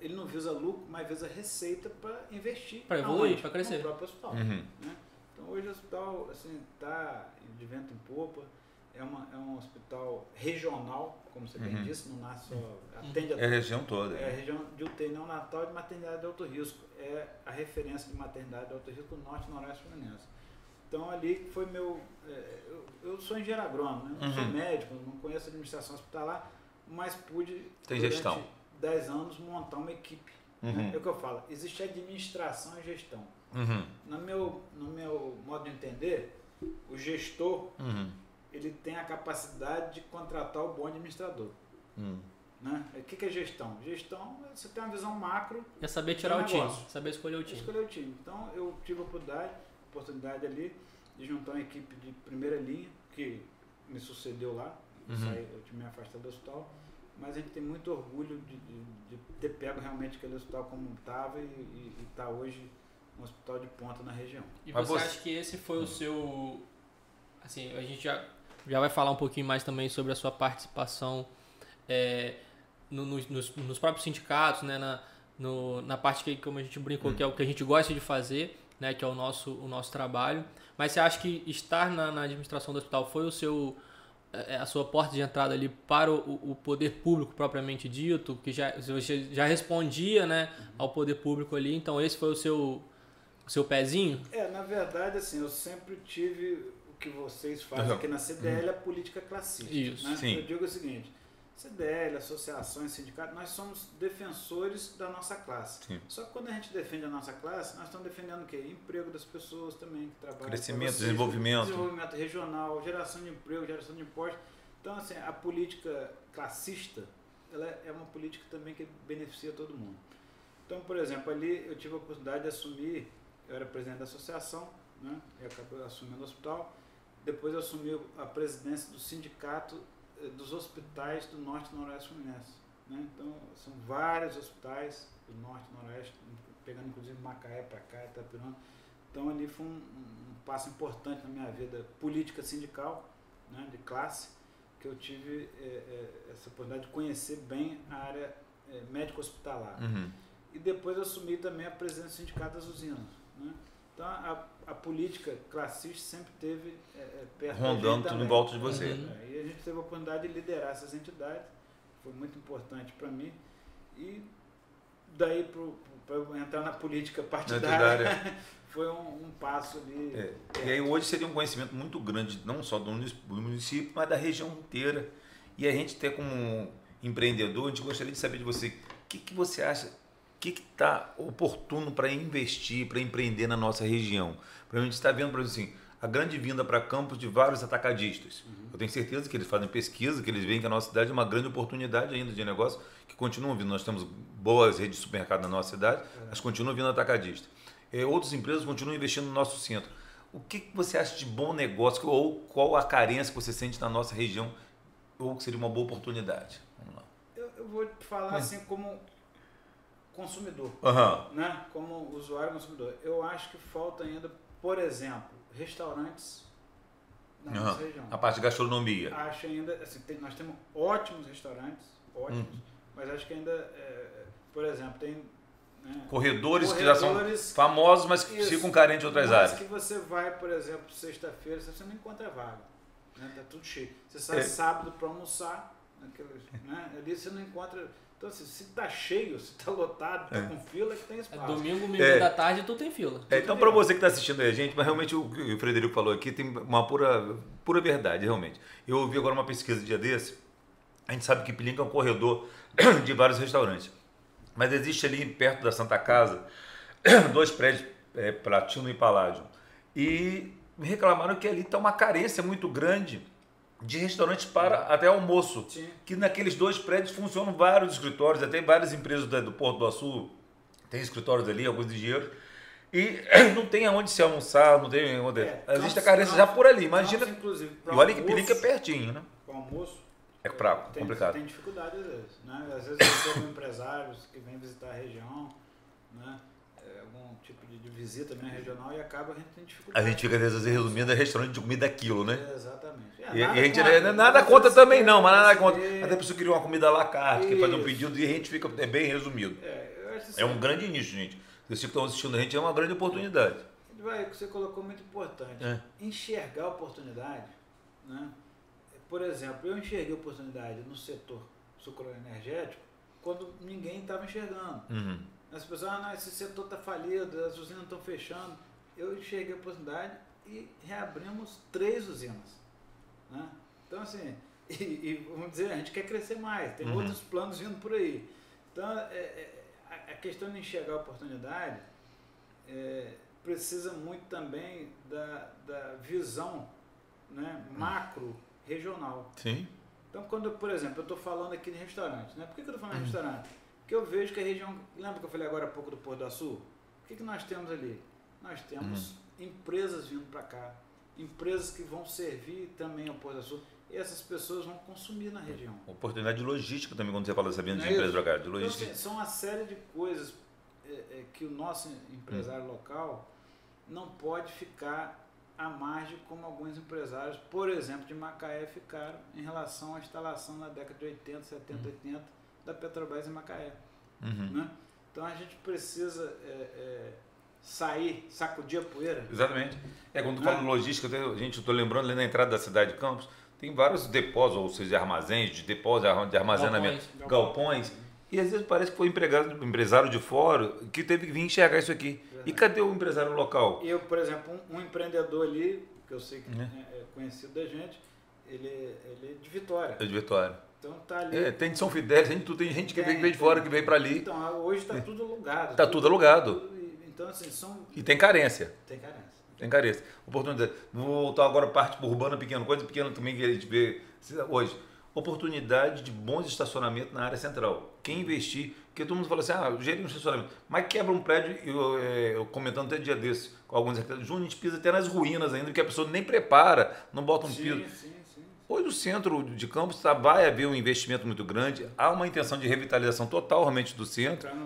ele não visa lucro, mas visa receita para investir. Para evoluir, para crescer. No próprio hospital. Uhum. Né? Então, hoje o hospital está assim, tá de vento em popa é, uma, é um hospital regional, como você bem uhum. disse, não nasce só. Atende a, é a região toda. É a região de UTI neonatal e de maternidade de alto risco. É a referência de maternidade de alto risco no norte e noroeste fluminense. Então ali foi meu. É, eu, eu, sou engenheiro agrônomo, né? não uhum. sou médico, não conheço administração hospitalar, mas pude, Tem gestão. 10 anos, montar uma equipe. Uhum. Né? É o que eu falo, existe administração e gestão. Uhum. No, meu, no meu modo de entender, o gestor uhum ele tem a capacidade de contratar o bom administrador. Hum. Né? O que, é gestão? Gestão, você tem uma visão macro. É saber tirar o time, saber escolher o time. Escolher o time. Então, eu tive a oportunidade, oportunidade ali de juntar uma equipe de primeira linha, que me sucedeu lá, uhum. saí, eu tive me afastado do hospital, mas a gente tem muito orgulho de, de, de ter pego realmente aquele hospital como estava e está hoje um hospital de ponta na região. E você, você acha que esse foi o seu. Assim, a gente já já vai falar um pouquinho mais também sobre a sua participação é, no, no, nos, nos, próprios sindicatos, né? Na, no, na parte que, como a gente brincou, hum. que é o que a gente gosta de fazer, né? Que é o nosso, o nosso trabalho. Mas você acha que estar na, na administração do hospital foi o seu é, a sua porta de entrada ali para o, o, poder público propriamente dito, que já, você já respondia né, ao poder público ali, então esse foi o seu, o seu pezinho? É, na verdade, assim, eu sempre tive que vocês fazem uhum. aqui na CDL, a política classista. Isso, né? sim. Eu digo o seguinte, CDL, associações, sindicatos, nós somos defensores da nossa classe. Sim. Só que quando a gente defende a nossa classe, nós estamos defendendo o quê? Emprego das pessoas também que trabalham. Crescimento, vocês, desenvolvimento. Desenvolvimento regional, geração de emprego, geração de impostos. Então, assim, a política classista, ela é uma política também que beneficia todo mundo. Então, por exemplo, ali eu tive a oportunidade de assumir, eu era presidente da associação, né? eu acabei assumindo o hospital, depois eu assumi a presidência do sindicato eh, dos hospitais do Norte e Noroeste Fluminense. Né? Então, são vários hospitais do Norte e Noroeste, pegando inclusive Macaé para cá, Itapirona. Então, ali foi um, um, passo importante na minha vida política sindical, né, de classe, que eu tive é, é, essa oportunidade de conhecer bem a área é, médico-hospitalar. Uhum. E depois assumi também a presidência do Sindicato das Usinas. Né? Então, a, a política classista sempre teve é, é perto Rondando tudo em volta de você. Uhum. É, e a gente teve a oportunidade de liderar essas entidades, foi muito importante para mim. E daí para entrar na política partidária, foi um, um, passo ali. É. E aí hoje seria um conhecimento muito grande, não só do município, mas da região inteira. E a gente, até como empreendedor, a gente gostaria de saber de você, o que, que você acha que está oportuno para investir, para empreender na nossa região? Para a gente está vendo, por exemplo, assim, a grande vinda para campos de vários atacadistas. Uhum. Eu tenho certeza que eles fazem pesquisa, que eles veem que a nossa cidade é uma grande oportunidade ainda de negócio, que continuam vindo. Nós temos boas redes de supermercado na nossa cidade, é. mas continuam vindo atacadistas. É, outras empresas continuam investindo no nosso centro. O que você acha de bom negócio ou qual a carência que você sente na nossa região ou que seria uma boa oportunidade? Vamos lá. Eu, eu vou falar assim como consumidor, uhum. né? Como usuário consumidor. Eu acho que falta ainda, por exemplo, restaurantes na uhum. nossa região. A parte de gastronomia. Acho ainda, assim, tem, nós temos ótimos restaurantes, ótimos, uhum. mas acho que ainda, é, por exemplo, tem né, corredores, corredores, que já são famosos, mas que ficam carentes de outras mas áreas. que você vai, por exemplo, sexta-feira, você não encontra vaga, né? Tá tudo cheio. Você sai é. sábado para almoçar, naqueles, né? ali você não encontra então, assim, se tá cheio, se tá lotado, tá é. com fila, que tem espaço. É domingo, meio é. da tarde, tu tem fila. É, então, para você que está assistindo aí a gente, mas realmente o que o Frederico falou aqui tem uma pura, pura verdade, realmente. Eu ouvi agora uma pesquisa de dia desse, a gente sabe que Pilinca é um corredor de vários restaurantes. Mas existe ali perto da Santa Casa dois prédios, é, Platino e Paládio. E me reclamaram que ali está uma carência muito grande de restaurantes para até almoço. Sim. Que naqueles dois prédios funcionam vários escritórios, até várias empresas do Porto do Açu tem escritórios ali, alguns engenheiros. E não tem aonde se almoçar, não tem onde. É, Existe a carência já por ali, imagina. Inclusive, e olha que Pelica é pertinho, né? Para almoço. É fraco, tem, complicado. Tem dificuldade às vezes. Né? Às vezes eu empresários que vêm visitar a região, né? Tipo de, visita né, regional e acaba a gente tem dificuldade. A gente fica, às vezes, resumindo, é restaurante de comida aquilo, né? É, exatamente. É, e, a gente contra, nada, nada conta também não, mas nada conta. Até a pessoa queria uma comida à la carte, quer fazer um pedido e a gente fica é bem resumido. É, assim, é um grande início, gente. Vocês que estão assistindo a gente é uma grande oportunidade. Vai, você colocou muito importante. É. Enxergar a oportunidade, né? Por exemplo, eu enxerguei oportunidade no setor sucroenergético quando ninguém estava enxergando. Uhum. As pessoas, ah, não, esse setor está falido, as usinas estão fechando. Eu enxerguei a oportunidade e reabrimos três usinas. Né? Então, assim, e, e, vamos dizer, a gente quer crescer mais, tem uhum. outros planos vindo por aí. Então, é, é, a questão de enxergar a oportunidade é, precisa muito também da, da visão né, macro regional. Sim. Então, quando, por exemplo, eu estou falando aqui de restaurante, né? Por que, que eu estou falando de uhum. restaurante? Que eu vejo que a região. Lembra que eu falei agora há pouco do Porto do Açu? O que, que nós temos ali? Nós temos uhum. empresas vindo para cá, empresas que vão servir também ao Porto do Açu. E essas pessoas vão consumir na região. Oportunidade de logística também, quando você fala vinda de é empresa para cá, de logística. Então, assim, são uma série de coisas é, é, que o nosso empresário uhum. local não pode ficar à margem como alguns empresários, por exemplo, de Macaé, ficaram em relação à instalação na década de 80, 70, uhum. 80 da Petrobras em Macaé. Uhum. Né? Então a gente precisa é, é, sair, sacudir a poeira. Exatamente. É, quando tu fala em logística, a gente, estou lembrando ali na entrada da cidade de Campos, tem vários depósitos, ou seja, armazéns, de depósitos, de armazenamento, galpões. galpões. E às vezes parece que foi empregado, empresário de fora que teve que vir enxergar isso aqui. Verdade. E cadê o empresário local? Eu, por exemplo, um, um empreendedor ali, que eu sei que é, é conhecido da gente, ele, ele é de Vitória. É de Vitória. Então tá ali. É, tem de São Fidélis, tem, tem gente que tem, veio de fora, que veio para ali. Então, hoje está tudo alugado. Está tudo, tudo, alugado. Tudo, então, assim, são. E tem carência. Tem carência. Tem carência. Oportunidade. Vou voltar agora parte urbana pequena, coisa pequena também que a gente vê hoje. Oportunidade de bons estacionamentos na área central. Quem investir, porque todo mundo fala assim, ah, gerir um estacionamento. Mas quebra um prédio, eu, é, eu comentando até dia desse com alguns arquitetos, Júnior, a gente pisa até nas ruínas ainda, porque a pessoa nem prepara, não bota um sim, piso. Sim. Hoje o centro de Campos tá, vai haver um investimento muito grande, há uma intenção de revitalização total realmente do centro. Tá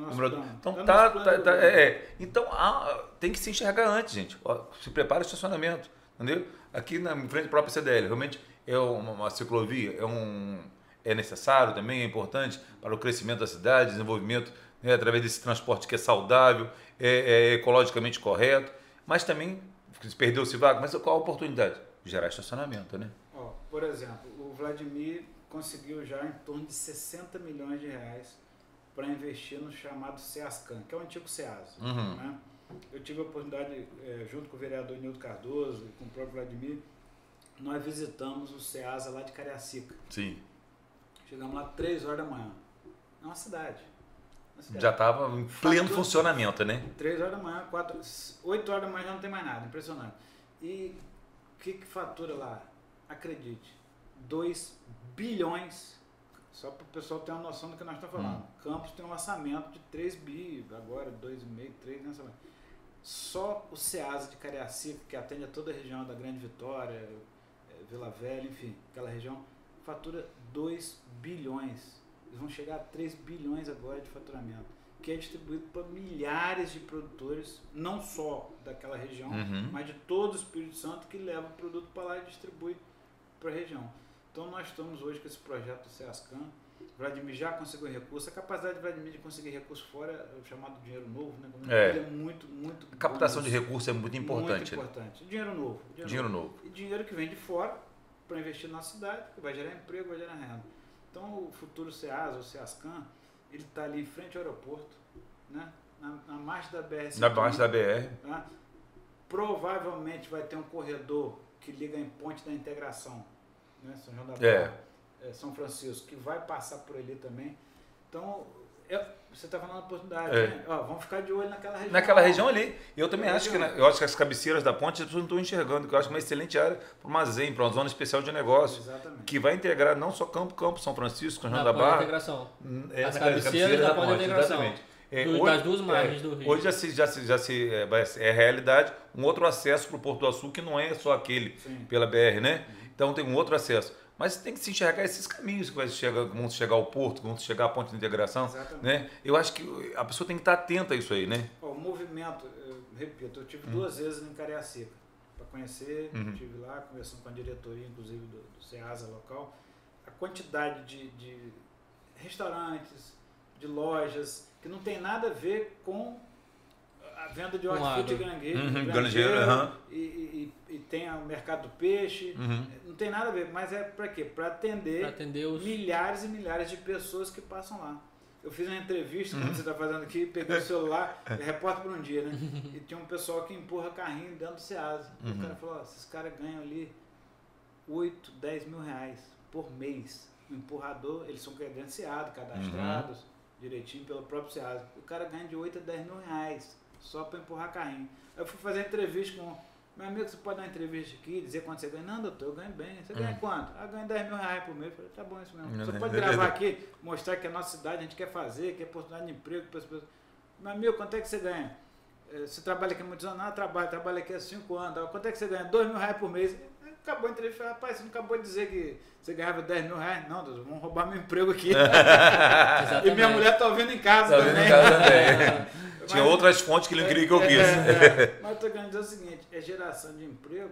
então tá, tá, tá é, é, então há, tem que se enxergar antes, gente. Se prepara o estacionamento, entendeu? Aqui na frente própria CDL, realmente é uma, uma ciclovia, é um é necessário também, é importante para o crescimento da cidade, desenvolvimento né, através desse transporte que é saudável, é, é ecologicamente correto, mas também se perdeu o vago, mas qual a oportunidade? Gerar estacionamento, né? Por exemplo, o Vladimir conseguiu já em torno de 60 milhões de reais para investir no chamado SEASCAN, que é o antigo SEAS. Uhum. Né? Eu tive a oportunidade, é, junto com o vereador Nildo Cardoso e com o próprio Vladimir, nós visitamos o SEASA lá de Cariacica. Sim. Chegamos lá 3 horas da manhã. É uma cidade. Uma cidade. Já estava em pleno Fatura, funcionamento, né? 3 horas da manhã, 4, 8 horas da manhã já não tem mais nada, impressionante. E o que, que fatura lá? Acredite, 2 bilhões, só para o pessoal ter uma noção do que nós estamos falando. Hum. Campos tem um orçamento de 3 bi, agora 2,5, 3 nessa Só o SEASA de Cariacica, que atende a toda a região da Grande Vitória, é, Vila Velha, enfim, aquela região, fatura 2 bilhões. Eles vão chegar a 3 bilhões agora de faturamento que é distribuído para milhares de produtores, não só daquela região, uhum. mas de todo o Espírito Santo que leva o produto para lá e distribui para a região. Então nós estamos hoje com esse projeto do SEASCAN. Vladimir já conseguiu recurso. A capacidade de Vladimir de conseguir recurso fora é o chamado dinheiro novo, né? É. É muito, muito. A captação de recursos é muito importante. Muito importante. Né? Dinheiro novo. Dinheiro, dinheiro novo. novo. E dinheiro que vem de fora para investir na cidade, que vai gerar emprego, vai gerar renda. Então o futuro SEAS, ou SEASCAN, ele está ali em frente ao aeroporto, né? na, na margem da BR. Na margem da BR. Né? Provavelmente vai ter um corredor que liga em Ponte da Integração né? São João da Barra, é. São Francisco, que vai passar por ali também. Então, eu, você está falando da oportunidade, é. né? Ó, vamos ficar de olho naquela região. Naquela região ali. Eu também acho que, eu acho que as cabeceiras da ponte as pessoas não estão enxergando, que eu acho uma excelente área para uma ZEM, para uma zona especial de negócio. Exatamente. Que vai integrar não só Campo, Campo, São Francisco, São João da Barra. integração. É, as cabeceiras da, da ponte, integração. Exatamente. É, do, hoje, das duas margens é, do Rio. Hoje já se, já se, já se é, é realidade um outro acesso para o Porto do Açul que não é só aquele Sim. pela BR, né? Uhum. Então tem um outro acesso. Mas tem que se enxergar esses caminhos que vai chegar, vão chegar ao porto, vão chegar à ponte de integração. Exatamente. Né? Eu acho que a pessoa tem que estar atenta a isso aí, né? O movimento, eu repito, eu tive uhum. duas vezes em Cariacica para conhecer, uhum. estive lá conversando com a diretoria, inclusive do, do SEASA local. A quantidade de, de restaurantes, de lojas, que não tem nada a ver com a venda de hortifruti um grangueiro, uhum, grangeiro, uhum. e, e, e, tem o mercado do peixe, uhum. não tem nada a ver, mas é para quê? Para atender, atender os... milhares e milhares de pessoas que passam lá. Eu fiz uma entrevista, como uhum. você está fazendo aqui, peguei o celular, é repórter por um dia, né? E tinha um pessoal que empurra carrinho dentro do Ceasa. O uhum. cara falou, esses caras ganham ali 8, 10 mil reais por mês. O empurrador, eles são credenciados, cadastrados, uhum. direitinho pelo próprio Ceasa. O cara ganha de 8 a 10 mil reais só para empurrar carrinho. Eu fui fazer entrevista com meu amigo, você pode dar uma entrevista aqui, dizer quanto você ganha? Não, doutor, eu ganho bem. Você ganha hum. quanto? Ah, ganho 10 mil reais por mês. Eu falei, tá bom isso mesmo. Você pode gravar aqui, mostrar que a nossa cidade a gente quer fazer, que é oportunidade de emprego para as pessoas. Meu amigo, quanto é que você ganha? Eh, você trabalha aqui muitos anos? Não, trabalho, trabalho aqui há 5 anos. Quanto é que você ganha? 2 mil reais por mês. Acabou a entrevista, falei, rapaz, você não acabou de dizer que você ganhava 10 mil reais? Não, Deus, vamos roubar meu emprego aqui. e minha mulher tá ouvindo em casa tá também. Em casa também. Mas, Tinha outras fontes que ele não queria que eu visse. É, é, mas eu tô querendo dizer o seguinte, é geração de emprego,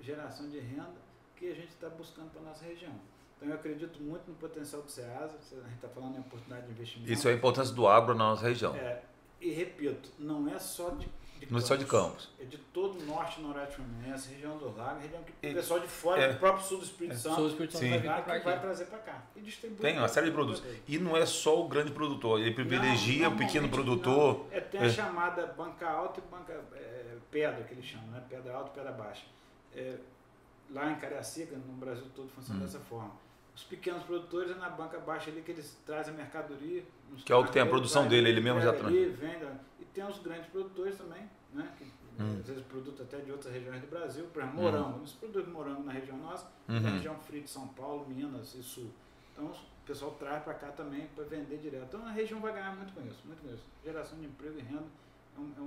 geração de renda que a gente está buscando para nossa região. Então eu acredito muito no potencial do SEASA, a gente está falando em oportunidade de investimento. Isso é a importância do agro na nossa região. É, e repito, não é só de de não é só de Campos. É de todo o norte e noroeste fluminense, região do Lago, região que o pessoal de fora, é, do próprio sul do Espírito é. Santo, sul do Espírito Santo vai, vai, vai trazer para cá. E distribui. Tem uma série de produtos. E não é só o grande produtor, ele privilegia o pequeno produtor. Não. É, tem a é. chamada banca alta e banca é, pedra, que eles chamam, né? pedra alta e pedra baixa. É, lá em Cariacica, no Brasil todo, funciona hum. dessa forma. Os pequenos produtores é na banca baixa ali que eles trazem a mercadoria. Que é o que tem a produção dele, ele mesmo já traz. E tem os grandes produtores também, né? Que, hum. Às vezes produto até de outras regiões do Brasil, por exemplo, morango. Hum. Eles produzem morango na região nossa, uhum. na região fria de São Paulo, Minas e Sul. Então o pessoal traz para cá também para vender direto. Então a região vai ganhar muito com isso, muito com isso. Geração de emprego e renda.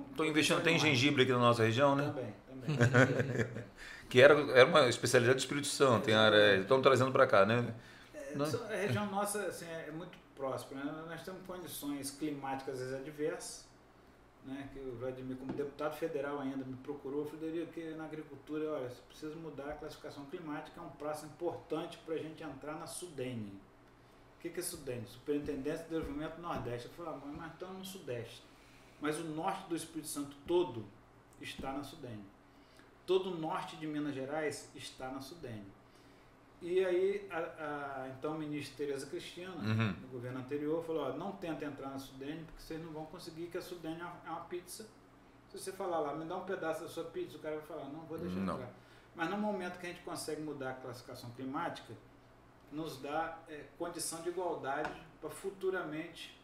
Estou é é investindo até em gengibre aqui na nossa região, né? Também, também. que era, era uma especialidade do Espírito Santo, é, área, estamos trazendo para cá, né? É, a região nossa assim, é muito próspera. Né? Nós temos condições climáticas às vezes adversas, né, que o Vladimir, como deputado federal ainda, me procurou, Frederico, que na agricultura, olha, você precisa mudar a classificação climática, é um prazo importante para a gente entrar na Sudene. O que, que é Sudene? Superintendência de Desenvolvimento Nordeste. Eu falei, ah, mas estamos no Sudeste. Mas o norte do Espírito Santo todo está na Sudene. Todo o norte de Minas Gerais está na Sudene. E aí, a, a então, a ministra Tereza Cristina, uhum. no governo anterior, falou: ó, não tenta entrar na Sudene, porque vocês não vão conseguir, que a Sudene é uma pizza. Se você falar lá, me dá um pedaço da sua pizza, o cara vai falar: não vou deixar não. entrar. Mas no momento que a gente consegue mudar a classificação climática, nos dá é, condição de igualdade para futuramente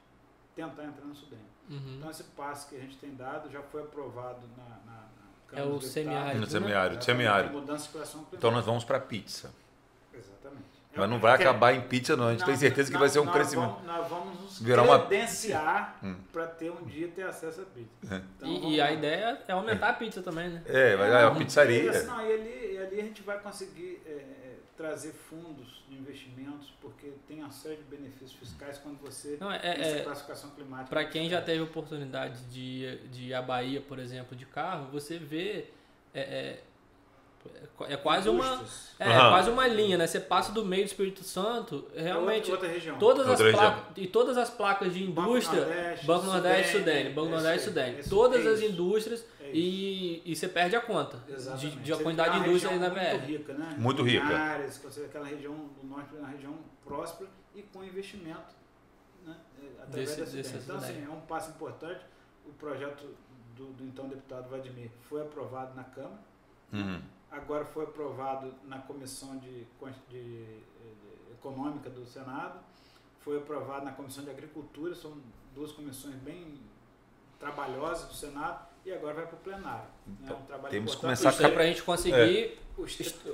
tentar entrar na Sudene. Uhum. Então, esse passo que a gente tem dado já foi aprovado na, na, na Câmara É o semiárido. No semiárido, né? semiárido. Mudança de. Então, nós vamos para a pizza. Mas não vai acabar em pizza, não. A gente não, tem certeza que vai ser um nós crescimento. Vamos, nós vamos nos Virar credenciar uma... Para ter um dia ter acesso à pizza. É. Então, e, e a ideia é aumentar a pizza também, né? É, vai é, a pizzaria. E, assim, não, e, ali, e ali a gente vai conseguir é, é, trazer fundos de investimentos, porque tem uma série de benefícios fiscais quando você não, é, tem essa é, classificação climática. Para quem já teve oportunidade de, de ir à Bahia, por exemplo, de carro, você vê... É, é quase uma é, uhum. quase uma linha, né? Você passa do meio do Espírito Santo, realmente outra, outra todas as placas e todas as placas de indústria, Banco Nordeste, Sudene, Banco Nordeste, é Sudene, todas as indústrias é e, e você perde a conta de, de a quantidade de indústria aí na BR. Muito rica, né? Muito rica. Áreas, aquela região do norte é uma região próspera e com investimento, né? Através desse, da Sudene. Então assim, é um passo importante. O projeto do, do então deputado Vladimir foi aprovado na Câmara. Uhum agora foi aprovado na Comissão de, de, de, Econômica do Senado, foi aprovado na Comissão de Agricultura, são duas comissões bem trabalhosas do Senado, e agora vai para o plenário. Então, né? um temos que começar a... para a gente conseguir é.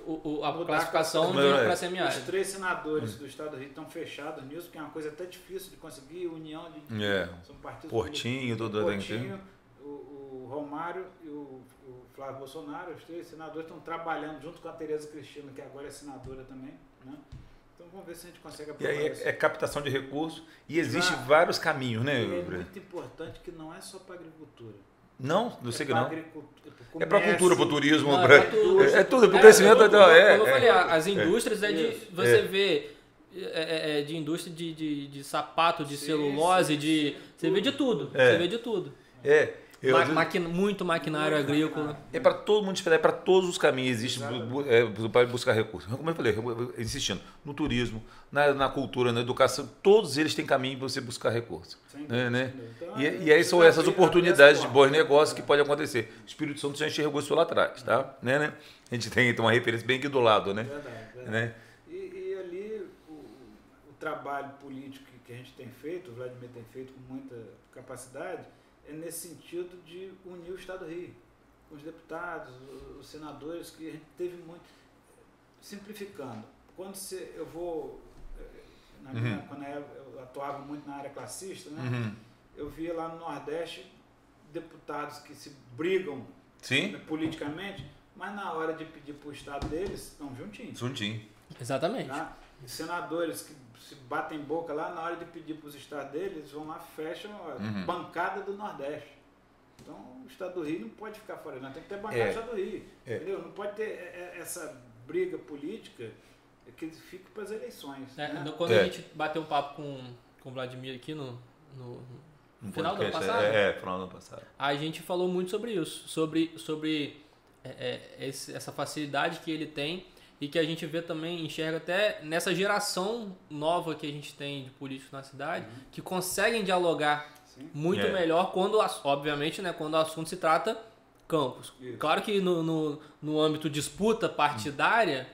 o, o, a classificação para semiárido. Os três senadores hum. do Estado do Rio estão fechados nisso, porque é uma coisa até difícil de conseguir, união de... É. São partidos... Portinho, tudo Portinho, o, o Romário e o Flávio Bolsonaro, os três senadores estão trabalhando junto com a Tereza Cristina, que agora é senadora também, né? Então vamos ver se a gente consegue aprovar E aí é, é captação de recursos e existem vários caminhos, né? E é muito importante que não é só para agricultura. Não, não sei é que não. É para cultura, para o turismo, não, pra, é, tudo, é, tudo, para o crescimento. É, da, é, eu falei, as indústrias é, de você vê é, de indústria de, de, de sapato, de sim, celulose, sim, de você vê de tudo, você vê de tudo. É. Eu, Ma maquin muito maquinário agrícola. É para todo mundo é para todos os caminhos. Existe é, para buscar recursos. Como eu falei, insistindo, no turismo, na, na cultura, na educação, todos eles têm caminho para você buscar recursos. Né, né? Então, e, é, e aí são essas oportunidades de bons negócios que podem acontecer. O Espírito Santo já enxergou isso lá atrás. Tá? Né, né? A gente tem então, uma referência bem aqui do lado. Né? Verdade, verdade. Né? E, e ali o, o trabalho político que a gente tem feito, o Vladimir tem feito com muita capacidade, nesse sentido de unir o Estado do Rio, com os deputados, os senadores, que a gente teve muito. Simplificando, quando você, eu vou. Eh, na minha, uhum. Quando eu atuava muito na área classista, né, uhum. eu via lá no Nordeste deputados que se brigam Sim. politicamente, mas na hora de pedir para o Estado deles, estão juntinhos. Juntinho. Exatamente. Tá? senadores que se batem boca lá, na hora de pedir para os estados deles, eles vão lá, fecham a uhum. bancada do Nordeste. Então o Estado do Rio não pode ficar fora, não tem que ter bancada é. do Estado do Rio. É. Entendeu? Não pode ter é, é, essa briga política que fique para as eleições. É, né? Quando a é. gente bateu um papo com, com o Vladimir aqui no, no, no final do ano passado. É, final do ano passado. A gente falou muito sobre isso, sobre, sobre esse, essa facilidade que ele tem e que a gente vê também, enxerga até nessa geração nova que a gente tem de políticos na cidade, uhum. que conseguem dialogar Sim. muito é. melhor quando, obviamente, né, quando o assunto se trata campos. Isso. Claro que no, no, no âmbito disputa partidária,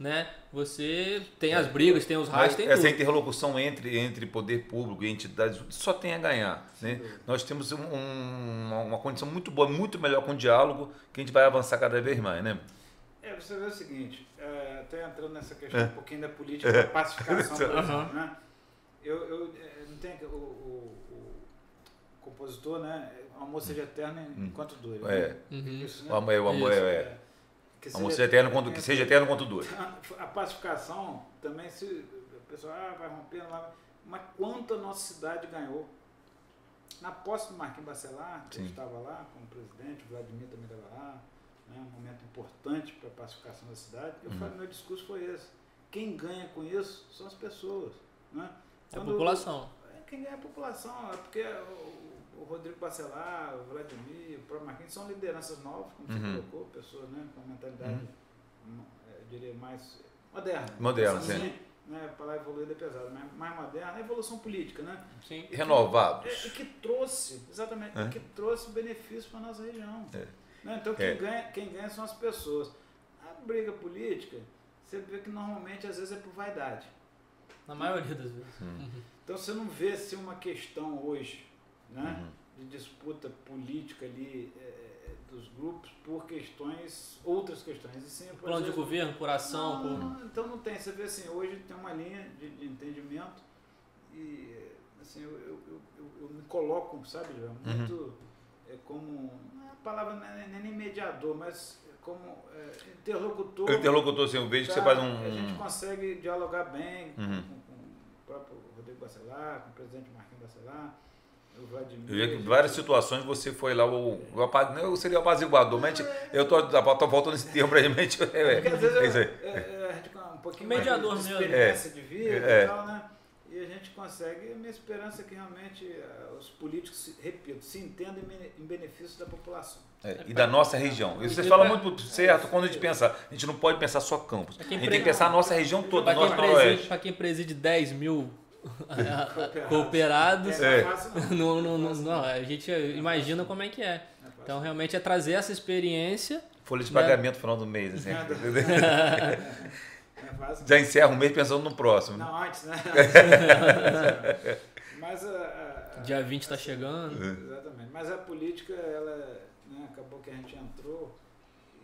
uhum. né, você tem as brigas, tem os raios, tem Essa tudo. interlocução entre, entre poder público e entidades só tem a ganhar. Né? Nós temos um, uma, uma condição muito boa, muito melhor com o diálogo, que a gente vai avançar cada vez mais. Né? É, você vê o seguinte, é, até entrando nessa questão é. um pouquinho da política da pacificação, por exemplo, né? Eu, eu é, não tem o, o, o, compositor, né? O amor seja eterno hum. enquanto dure. É. Né? Uhum. Isso, né? O amor, o amor Isso, é, é. Que seja, amor seja eterno quanto, que seja eterno quanto dure. A pacificação também, se o pessoal ah, vai rompendo lá, mas quanto a nossa cidade ganhou. Na posse do Marquinhos Bacelar, que estava lá como presidente, o Vladimir também estava lá, né, um momento importante para a pacificação da cidade. Eu uhum. falei, meu discurso foi esse. Quem ganha com isso são as pessoas. Né? É a população. É, quem ganha é a população, é porque o, o Rodrigo Bacelar, o Vladimir, o próprio Marquinhos são lideranças novas, como uhum. você colocou, pessoas né, com uma mentalidade, uhum. eu diria, mais moderna. Moderna, assim, sim. Né, a palavra evoluída é pesada, mas mais moderna, a evolução política, né? Sim. Renovados. E que, é, e que trouxe, exatamente, é. que trouxe benefício para a nossa região. É. Né? Então quem, é. ganha, quem ganha são as pessoas. A briga política, você vê que normalmente às vezes é por vaidade. Na maioria das vezes. Uhum. Então você não vê se uma questão hoje né, uhum. de disputa política ali é, é, dos grupos por questões, outras questões. E sim, por Plano de governo, por ação. Não, por... Não, então não tem. Você vê assim, hoje tem uma linha de, de entendimento e assim, eu, eu, eu, eu, me coloco, sabe, uhum. muito uhum. É, como palavra não é nem mediador, mas como é, interlocutor. Interlocutor, assim, eu vejo tá, que você faz um. A gente consegue dialogar bem uhum. com, com, o próprio Rodrigo Bacelar, com o presidente Marquinhos Bacelar. O Vladimir, eu vi que várias situações você foi lá, o, o, eu seria o apaziguador, mas é, eu tô, tô voltando nesse termo pra gente. É, porque às vezes é. É, é, a um pouquinho mediador mais de experiência de vida e tal, né? E a gente consegue. A minha esperança é que realmente uh, os políticos, repito, se entendam em benefício da população. É, e da nossa região. Isso você fala muito certo quando a gente pensa. A gente não pode pensar só campos. A gente tem que pensar a nossa região toda, para quem, preside, para quem preside 10 mil cooperados, é. não, não, não, não, a gente imagina como é que é. Então, realmente é trazer essa experiência. Folha de pagamento no final do mês, assim. Já encerra um mês pensando no próximo. Não, antes, né? Mas a, a, Dia 20 está chegando. Exatamente. Mas a política, ela né, acabou que a gente entrou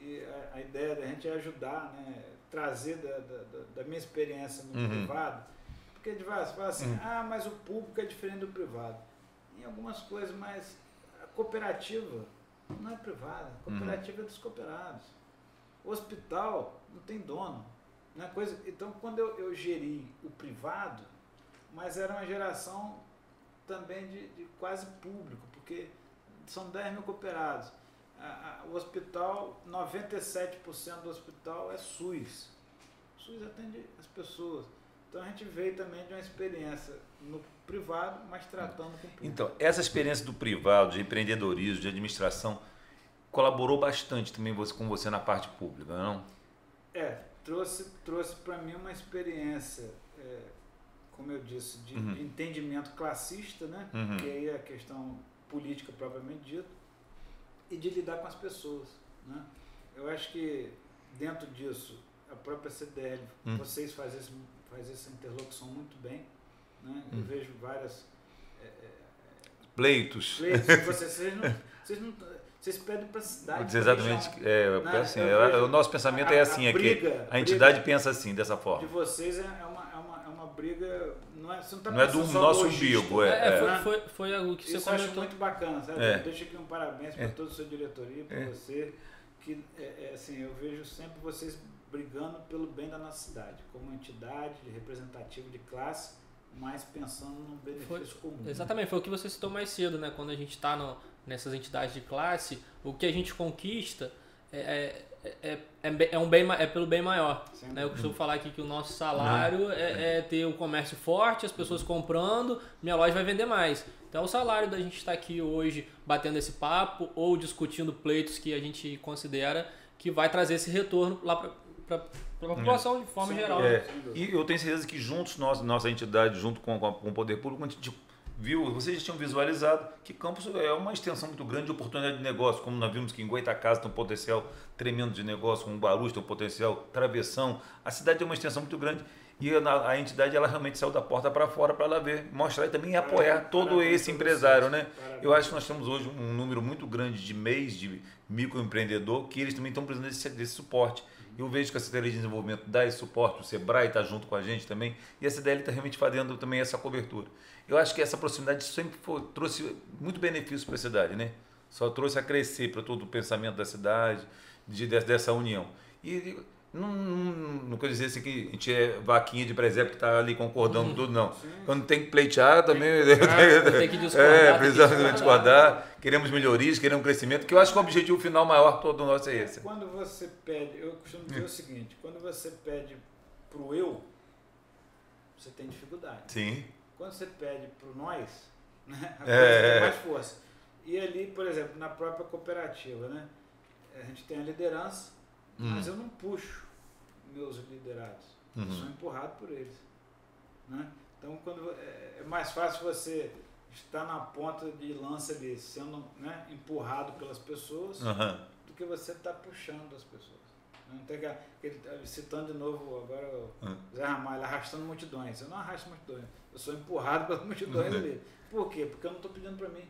e a, a ideia da gente é ajudar, né, trazer da, da, da minha experiência no uhum. privado. Porque de você fala assim, uhum. ah, mas o público é diferente do privado. Em algumas coisas, mas a cooperativa não é privada, a cooperativa uhum. é dos cooperados. O hospital não tem dono. Coisa, então, quando eu, eu geri o privado, mas era uma geração também de, de quase público, porque são 10 mil cooperados. A, a, o hospital, 97% do hospital é SUS. O SUS atende as pessoas. Então a gente veio também de uma experiência no privado, mas tratando com o público. Então, essa experiência do privado, de empreendedorismo, de administração, colaborou bastante também com você na parte pública, não? É, trouxe, trouxe para mim uma experiência, é, como eu disse, de, uhum. de, entendimento classista, né? Uhum. que aí é a questão política propriamente dita, e de lidar com as pessoas. Né? Eu acho que dentro disso, a própria CDL, uhum. vocês fazem, fazem essa interlocução muito bem. Né? Eu uhum. vejo várias. É, é, pleitos. Pleitos. Vocês, vocês, não, vocês não vocês pedem para a cidade. Exatamente. É, né? assim, é, o nosso pensamento a, é assim, briga, é que a entidade pensa assim, dessa forma. De vocês é, é uma, é uma, é uma briga. Não é, você não, tá não é do nosso umbigo. É, é, foi, foi, foi algo que Isso você comentou. eu acho muito bacana, sabe? Deixa aqui um parabéns para toda a sua diretoria, para você que é, é, assim, eu vejo sempre vocês brigando pelo bem da nossa cidade, como entidade representativa de classe, mas pensando no benefício foi, comum. Exatamente, foi o que você citou mais cedo, né? Quando a gente está nessas entidades de classe, o que a gente conquista é, é, é, é, um bem, é pelo bem maior. Né? Eu costumo falar aqui que o nosso salário é, é ter o um comércio forte, as pessoas comprando, minha loja vai vender mais. Então o salário da gente estar aqui hoje batendo esse papo ou discutindo pleitos que a gente considera que vai trazer esse retorno lá para para a população de forma Sim, geral. É. E eu tenho certeza que juntos, nós, nossa entidade, junto com, com o poder público, a gente viu, vocês já tinham visualizado que Campos é uma extensão muito grande de oportunidade de negócio, como nós vimos que em Goitacazes tem um potencial tremendo de negócio, como Barulhos tem um potencial, Travessão, a cidade tem uma extensão muito grande e a, a entidade ela realmente saiu da porta para fora para ela ver, mostrar e também apoiar todo esse empresário, né? Eu acho que nós temos hoje um número muito grande de mês de microempreendedor que eles também estão precisando desse, desse suporte. Eu vejo que a Secretaria de Desenvolvimento dá esse suporte, o Sebrae está junto com a gente também, e a CDL está realmente fazendo também essa cobertura. Eu acho que essa proximidade sempre foi, trouxe muito benefício para a cidade, né? Só trouxe a crescer para todo o pensamento da cidade, de, dessa união. E não, não, não quero dizer assim que a gente é vaquinha de presépio que está ali concordando hum, tudo, não. Sim. Quando tem que pleitear também. Tem, tem que discordar. É, precisamos discordar. Queremos melhorias, queremos crescimento, que eu acho que o objetivo final maior todo nosso é esse. Quando você pede, eu costumo dizer hum. o seguinte: quando você pede para o eu, você tem dificuldade. Sim. Quando você pede para o nós, né, a é. tem mais força. E ali, por exemplo, na própria cooperativa, né? A gente tem a liderança, hum. mas eu não puxo meus liderados. Uhum. Sou empurrado por eles. Né? Então, quando é, é, mais fácil você estar na ponta de lança ali, sendo né, empurrado pelas pessoas, uhum. do que você estar tá puxando as pessoas. Não tem que, ele, tá citando de novo agora o uhum. Zé Ramalho, arrastando multidões. Eu não arrasto multidões, eu sou empurrado pelas multidões uhum. ali. Por quê? Porque eu não estou pedindo para mim.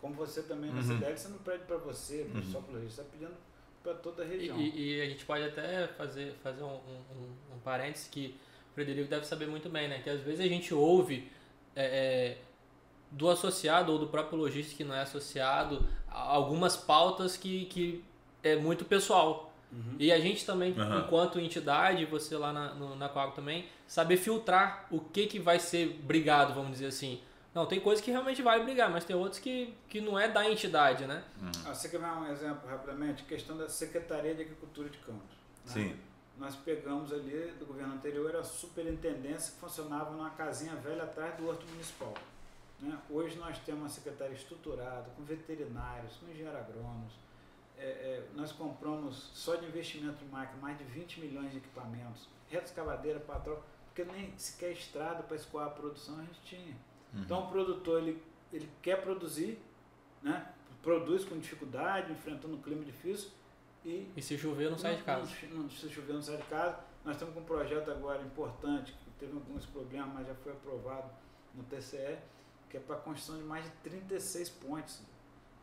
Como você também na uhum. CDL, você não pede para você, uhum. só para o você está pedindo para toda a região. E, e, a gente pode até fazer, fazer um, um, um parênteses que o Frederico deve saber muito bem, né? Que às vezes a gente ouve é, é, do associado ou do próprio lojista que não é associado algumas pautas que, que é muito pessoal. Uhum. E a gente também, uhum. enquanto entidade, você lá na, no, na Coago também, saber filtrar o que, que vai ser brigado, vamos dizer assim. Não, tem coisas que realmente vai brigar, mas tem outros que, que não é da entidade, né? Uhum. Ah, você quer ver um exemplo rapidamente? Questão da Secretaria de Agricultura de Campos. Né? Sim. Nós pegamos ali do governo anterior, era a superintendência que funcionava numa casinha velha atrás do horto municipal. Né? Hoje nós temos uma secretaria estruturada, com veterinários, com engenheiros agrônomos. É, é, nós compramos só de investimento em máquina mais de 20 milhões de equipamentos, reto escavadeira, patrão, porque nem sequer estrada para escoar a produção a gente tinha. Uhum. Então o produtor ele, ele quer produzir, né? produz com dificuldade, enfrentando um clima difícil. E, e se chover não, sai de casa. Não, não, se chover não sai de casa. Nós estamos com um projeto agora importante, que teve alguns problemas, mas já foi aprovado no TCE, que é para a construção de mais de 36 pontes.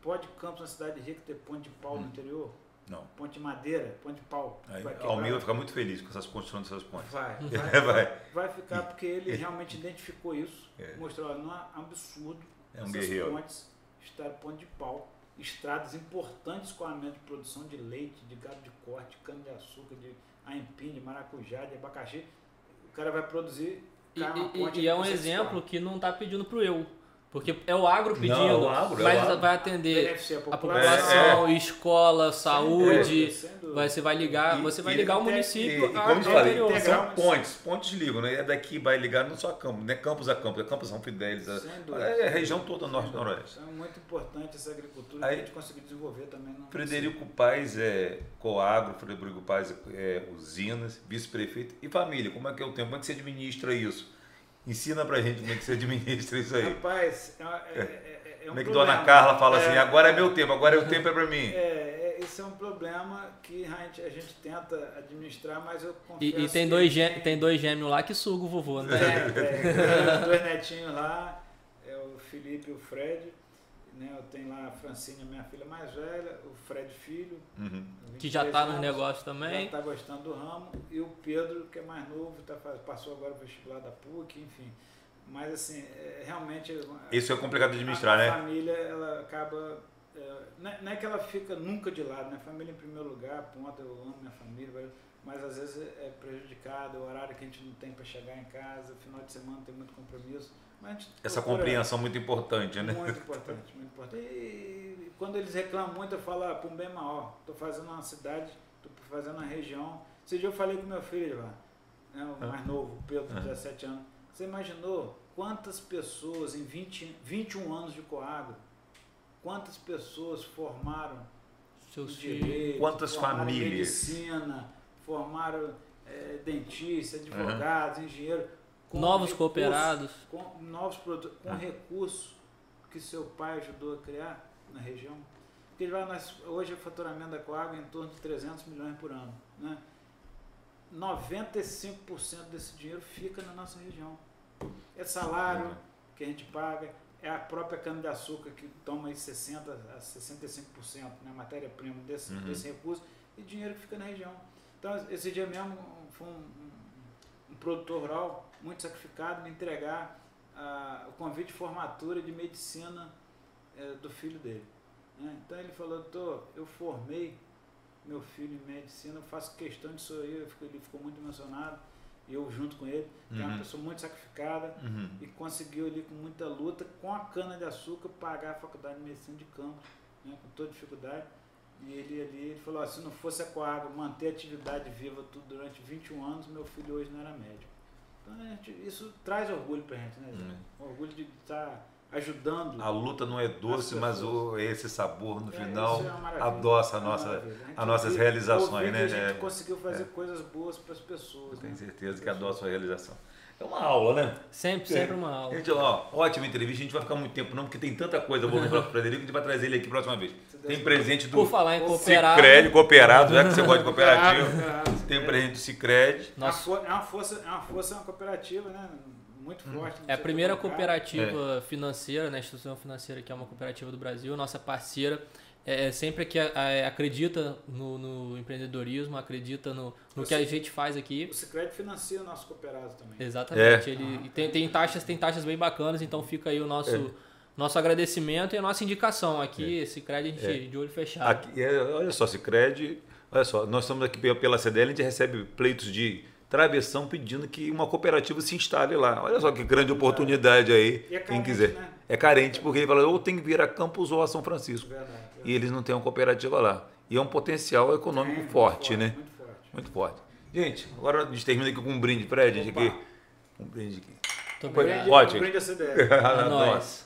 Pode Campos, na cidade rica, ter ponte de pau hum. no interior? Não. Ponte de madeira, ponte de pau. Aí, Almir vai ficar muito feliz com essas construções dessas pontes. Vai, vai, vai. vai ficar porque ele realmente identificou isso. É. Mostrou, não é absurdo é um essas guerreiro. pontes estar ponte de pau. Estradas importantes, escoamento de produção de leite, de gado de corte, de cana-de-açúcar, de aipim, de maracujá, de abacaxi. O cara vai produzir. E, e, e é um exemplo que não está pedindo para o eu. Porque é o agro pedindo, não, o agro, mas é vai atender a população, é, é. escola, saúde. Vai, você vai ligar, e, você vai ligar o município e, e, como eu falei, são pontes, pontes ligam, né? É daqui vai ligar não só a Campos, né? Campos a Campos, é Campos São Fidélis, é, é a região toda norte e noroeste. É muito importante essa agricultura Aí, que a gente conseguir desenvolver também. No Frederico Paes é Coagro, Frederico Paes é usinas, vice-prefeito e família. Como é que é o tempo? Como é que você administra isso? Ensina pra gente como é que você administra isso aí. Rapaz, é, é, é, é um Como é que problema. Dona Carla fala assim, agora é meu tempo, agora é o tempo é pra mim. É, esse é um problema que a gente, a gente tenta administrar, mas eu confesso E, e tem, dois tem... tem dois gêmeos lá que sugam o vovô, né? É, dois netinhos lá, é o Felipe e o Fred. Né? Eu tenho lá a Francine, minha filha mais velha, o Fred Filho, uhum. que já está nos negócios também. Já está gostando do ramo, e o Pedro, que é mais novo, tá, passou agora o vestibular da PUC, enfim. Mas assim, é, realmente. Isso é complicado de administrar, a, né? A família ela acaba é, não é que ela fica nunca de lado, né? Família em primeiro lugar, ponto, eu amo minha família, mas às vezes é prejudicado, o horário que a gente não tem para chegar em casa, final de semana tem muito compromisso. Essa compreensão muito importante, né? Muito importante, muito importante. E, e quando eles reclamam muito, eu falo, ah, para um bem maior, estou fazendo uma cidade, estou fazendo uma região. Esse dia eu falei com meu filho lá, né, o mais novo, o Pedro, de 17 anos. Você imaginou quantas pessoas em 20, 21 anos de Coagro, quantas pessoas formaram seus direito, quantas famílias, medicina, formaram é, dentistas, advogados, uhum. engenheiros novos recurso, cooperados. Com novos produtos, com ah. recurso que seu pai ajudou a criar na região. Porque nós, hoje o faturamento da Coagua é em torno de 300 milhões por ano. Né? 95% desse dinheiro fica na nossa região. É salário uhum. que a gente paga, é a própria cana-de-açúcar que toma aí 60% a 65%, né, matéria-prima desse, uhum. desse recurso, e dinheiro que fica na região. Então, esse dia mesmo foi um, um, um produtor rural muito sacrificado, me entregar ah, o convite de formatura de medicina eh, do filho dele. Né? Então ele falou, doutor, eu formei meu filho em medicina, eu faço questão de sorrir, ele ficou muito emocionado, eu junto com ele, que uhum. é uma uhum. pessoa muito sacrificada, uhum. e conseguiu ali com muita luta, com a cana de açúcar, pagar a faculdade de medicina de Campos, né? com toda dificuldade. E ele ali ele falou, se não fosse a Coagro manter a atividade viva tudo durante 21 anos, meu filho hoje não era médico. Então, gente, isso traz orgulho pra gente, né? Hum. Orgulho de estar ajudando. A luta não é doce, mas o, esse sabor no é, final é adoça a é nossa, a, a nossas realizações, né? a gente conseguiu fazer é. coisas boas para as pessoas. Tenho né? certeza que adoça a realização. É uma aula, né? Sempre, sempre uma aula. Gente, ó, ótima entrevista. A gente vai ficar muito tempo não, porque tem tanta coisa boa para o Frederico, a gente vai trazer ele aqui próxima vez. Tem presente do Por falar em cooperado. Cicred, cooperado, já que você gosta de cooperativa. Tem presente do Cicred. Nossa. É uma força, é uma força, é uma cooperativa, né? Muito hum. forte. É a primeira cooperativa é. financeira, né? Instituição financeira que é uma cooperativa do Brasil, nossa parceira é, é, sempre que é, acredita no, no, empreendedorismo, acredita no, no que a gente faz aqui. O Sicredi financia o nosso cooperado também. Exatamente. É. Ele tem, tem, taxas, tem taxas bem bacanas, então fica aí o nosso, é. Nosso agradecimento e a nossa indicação aqui. É. Sicredi a gente é. de olho fechado. Aqui, é, olha só, Sicredi, olha só, nós estamos aqui pela CDL, a gente recebe pleitos de travessão pedindo que uma cooperativa se instale lá. Olha só que grande oportunidade aí, carente, quem quiser. Né? É carente, porque ele fala, ou tem que vir a Campos ou a São Francisco. Verdade e eles não têm uma cooperativa lá. E é um potencial econômico é, forte, forte, né? Muito forte. Muito forte. Gente, agora a gente termina aqui com um brinde para a gente aqui. Um brinde aqui. Muito obrigado. Ótimo. Um brinde a CDL. a nós.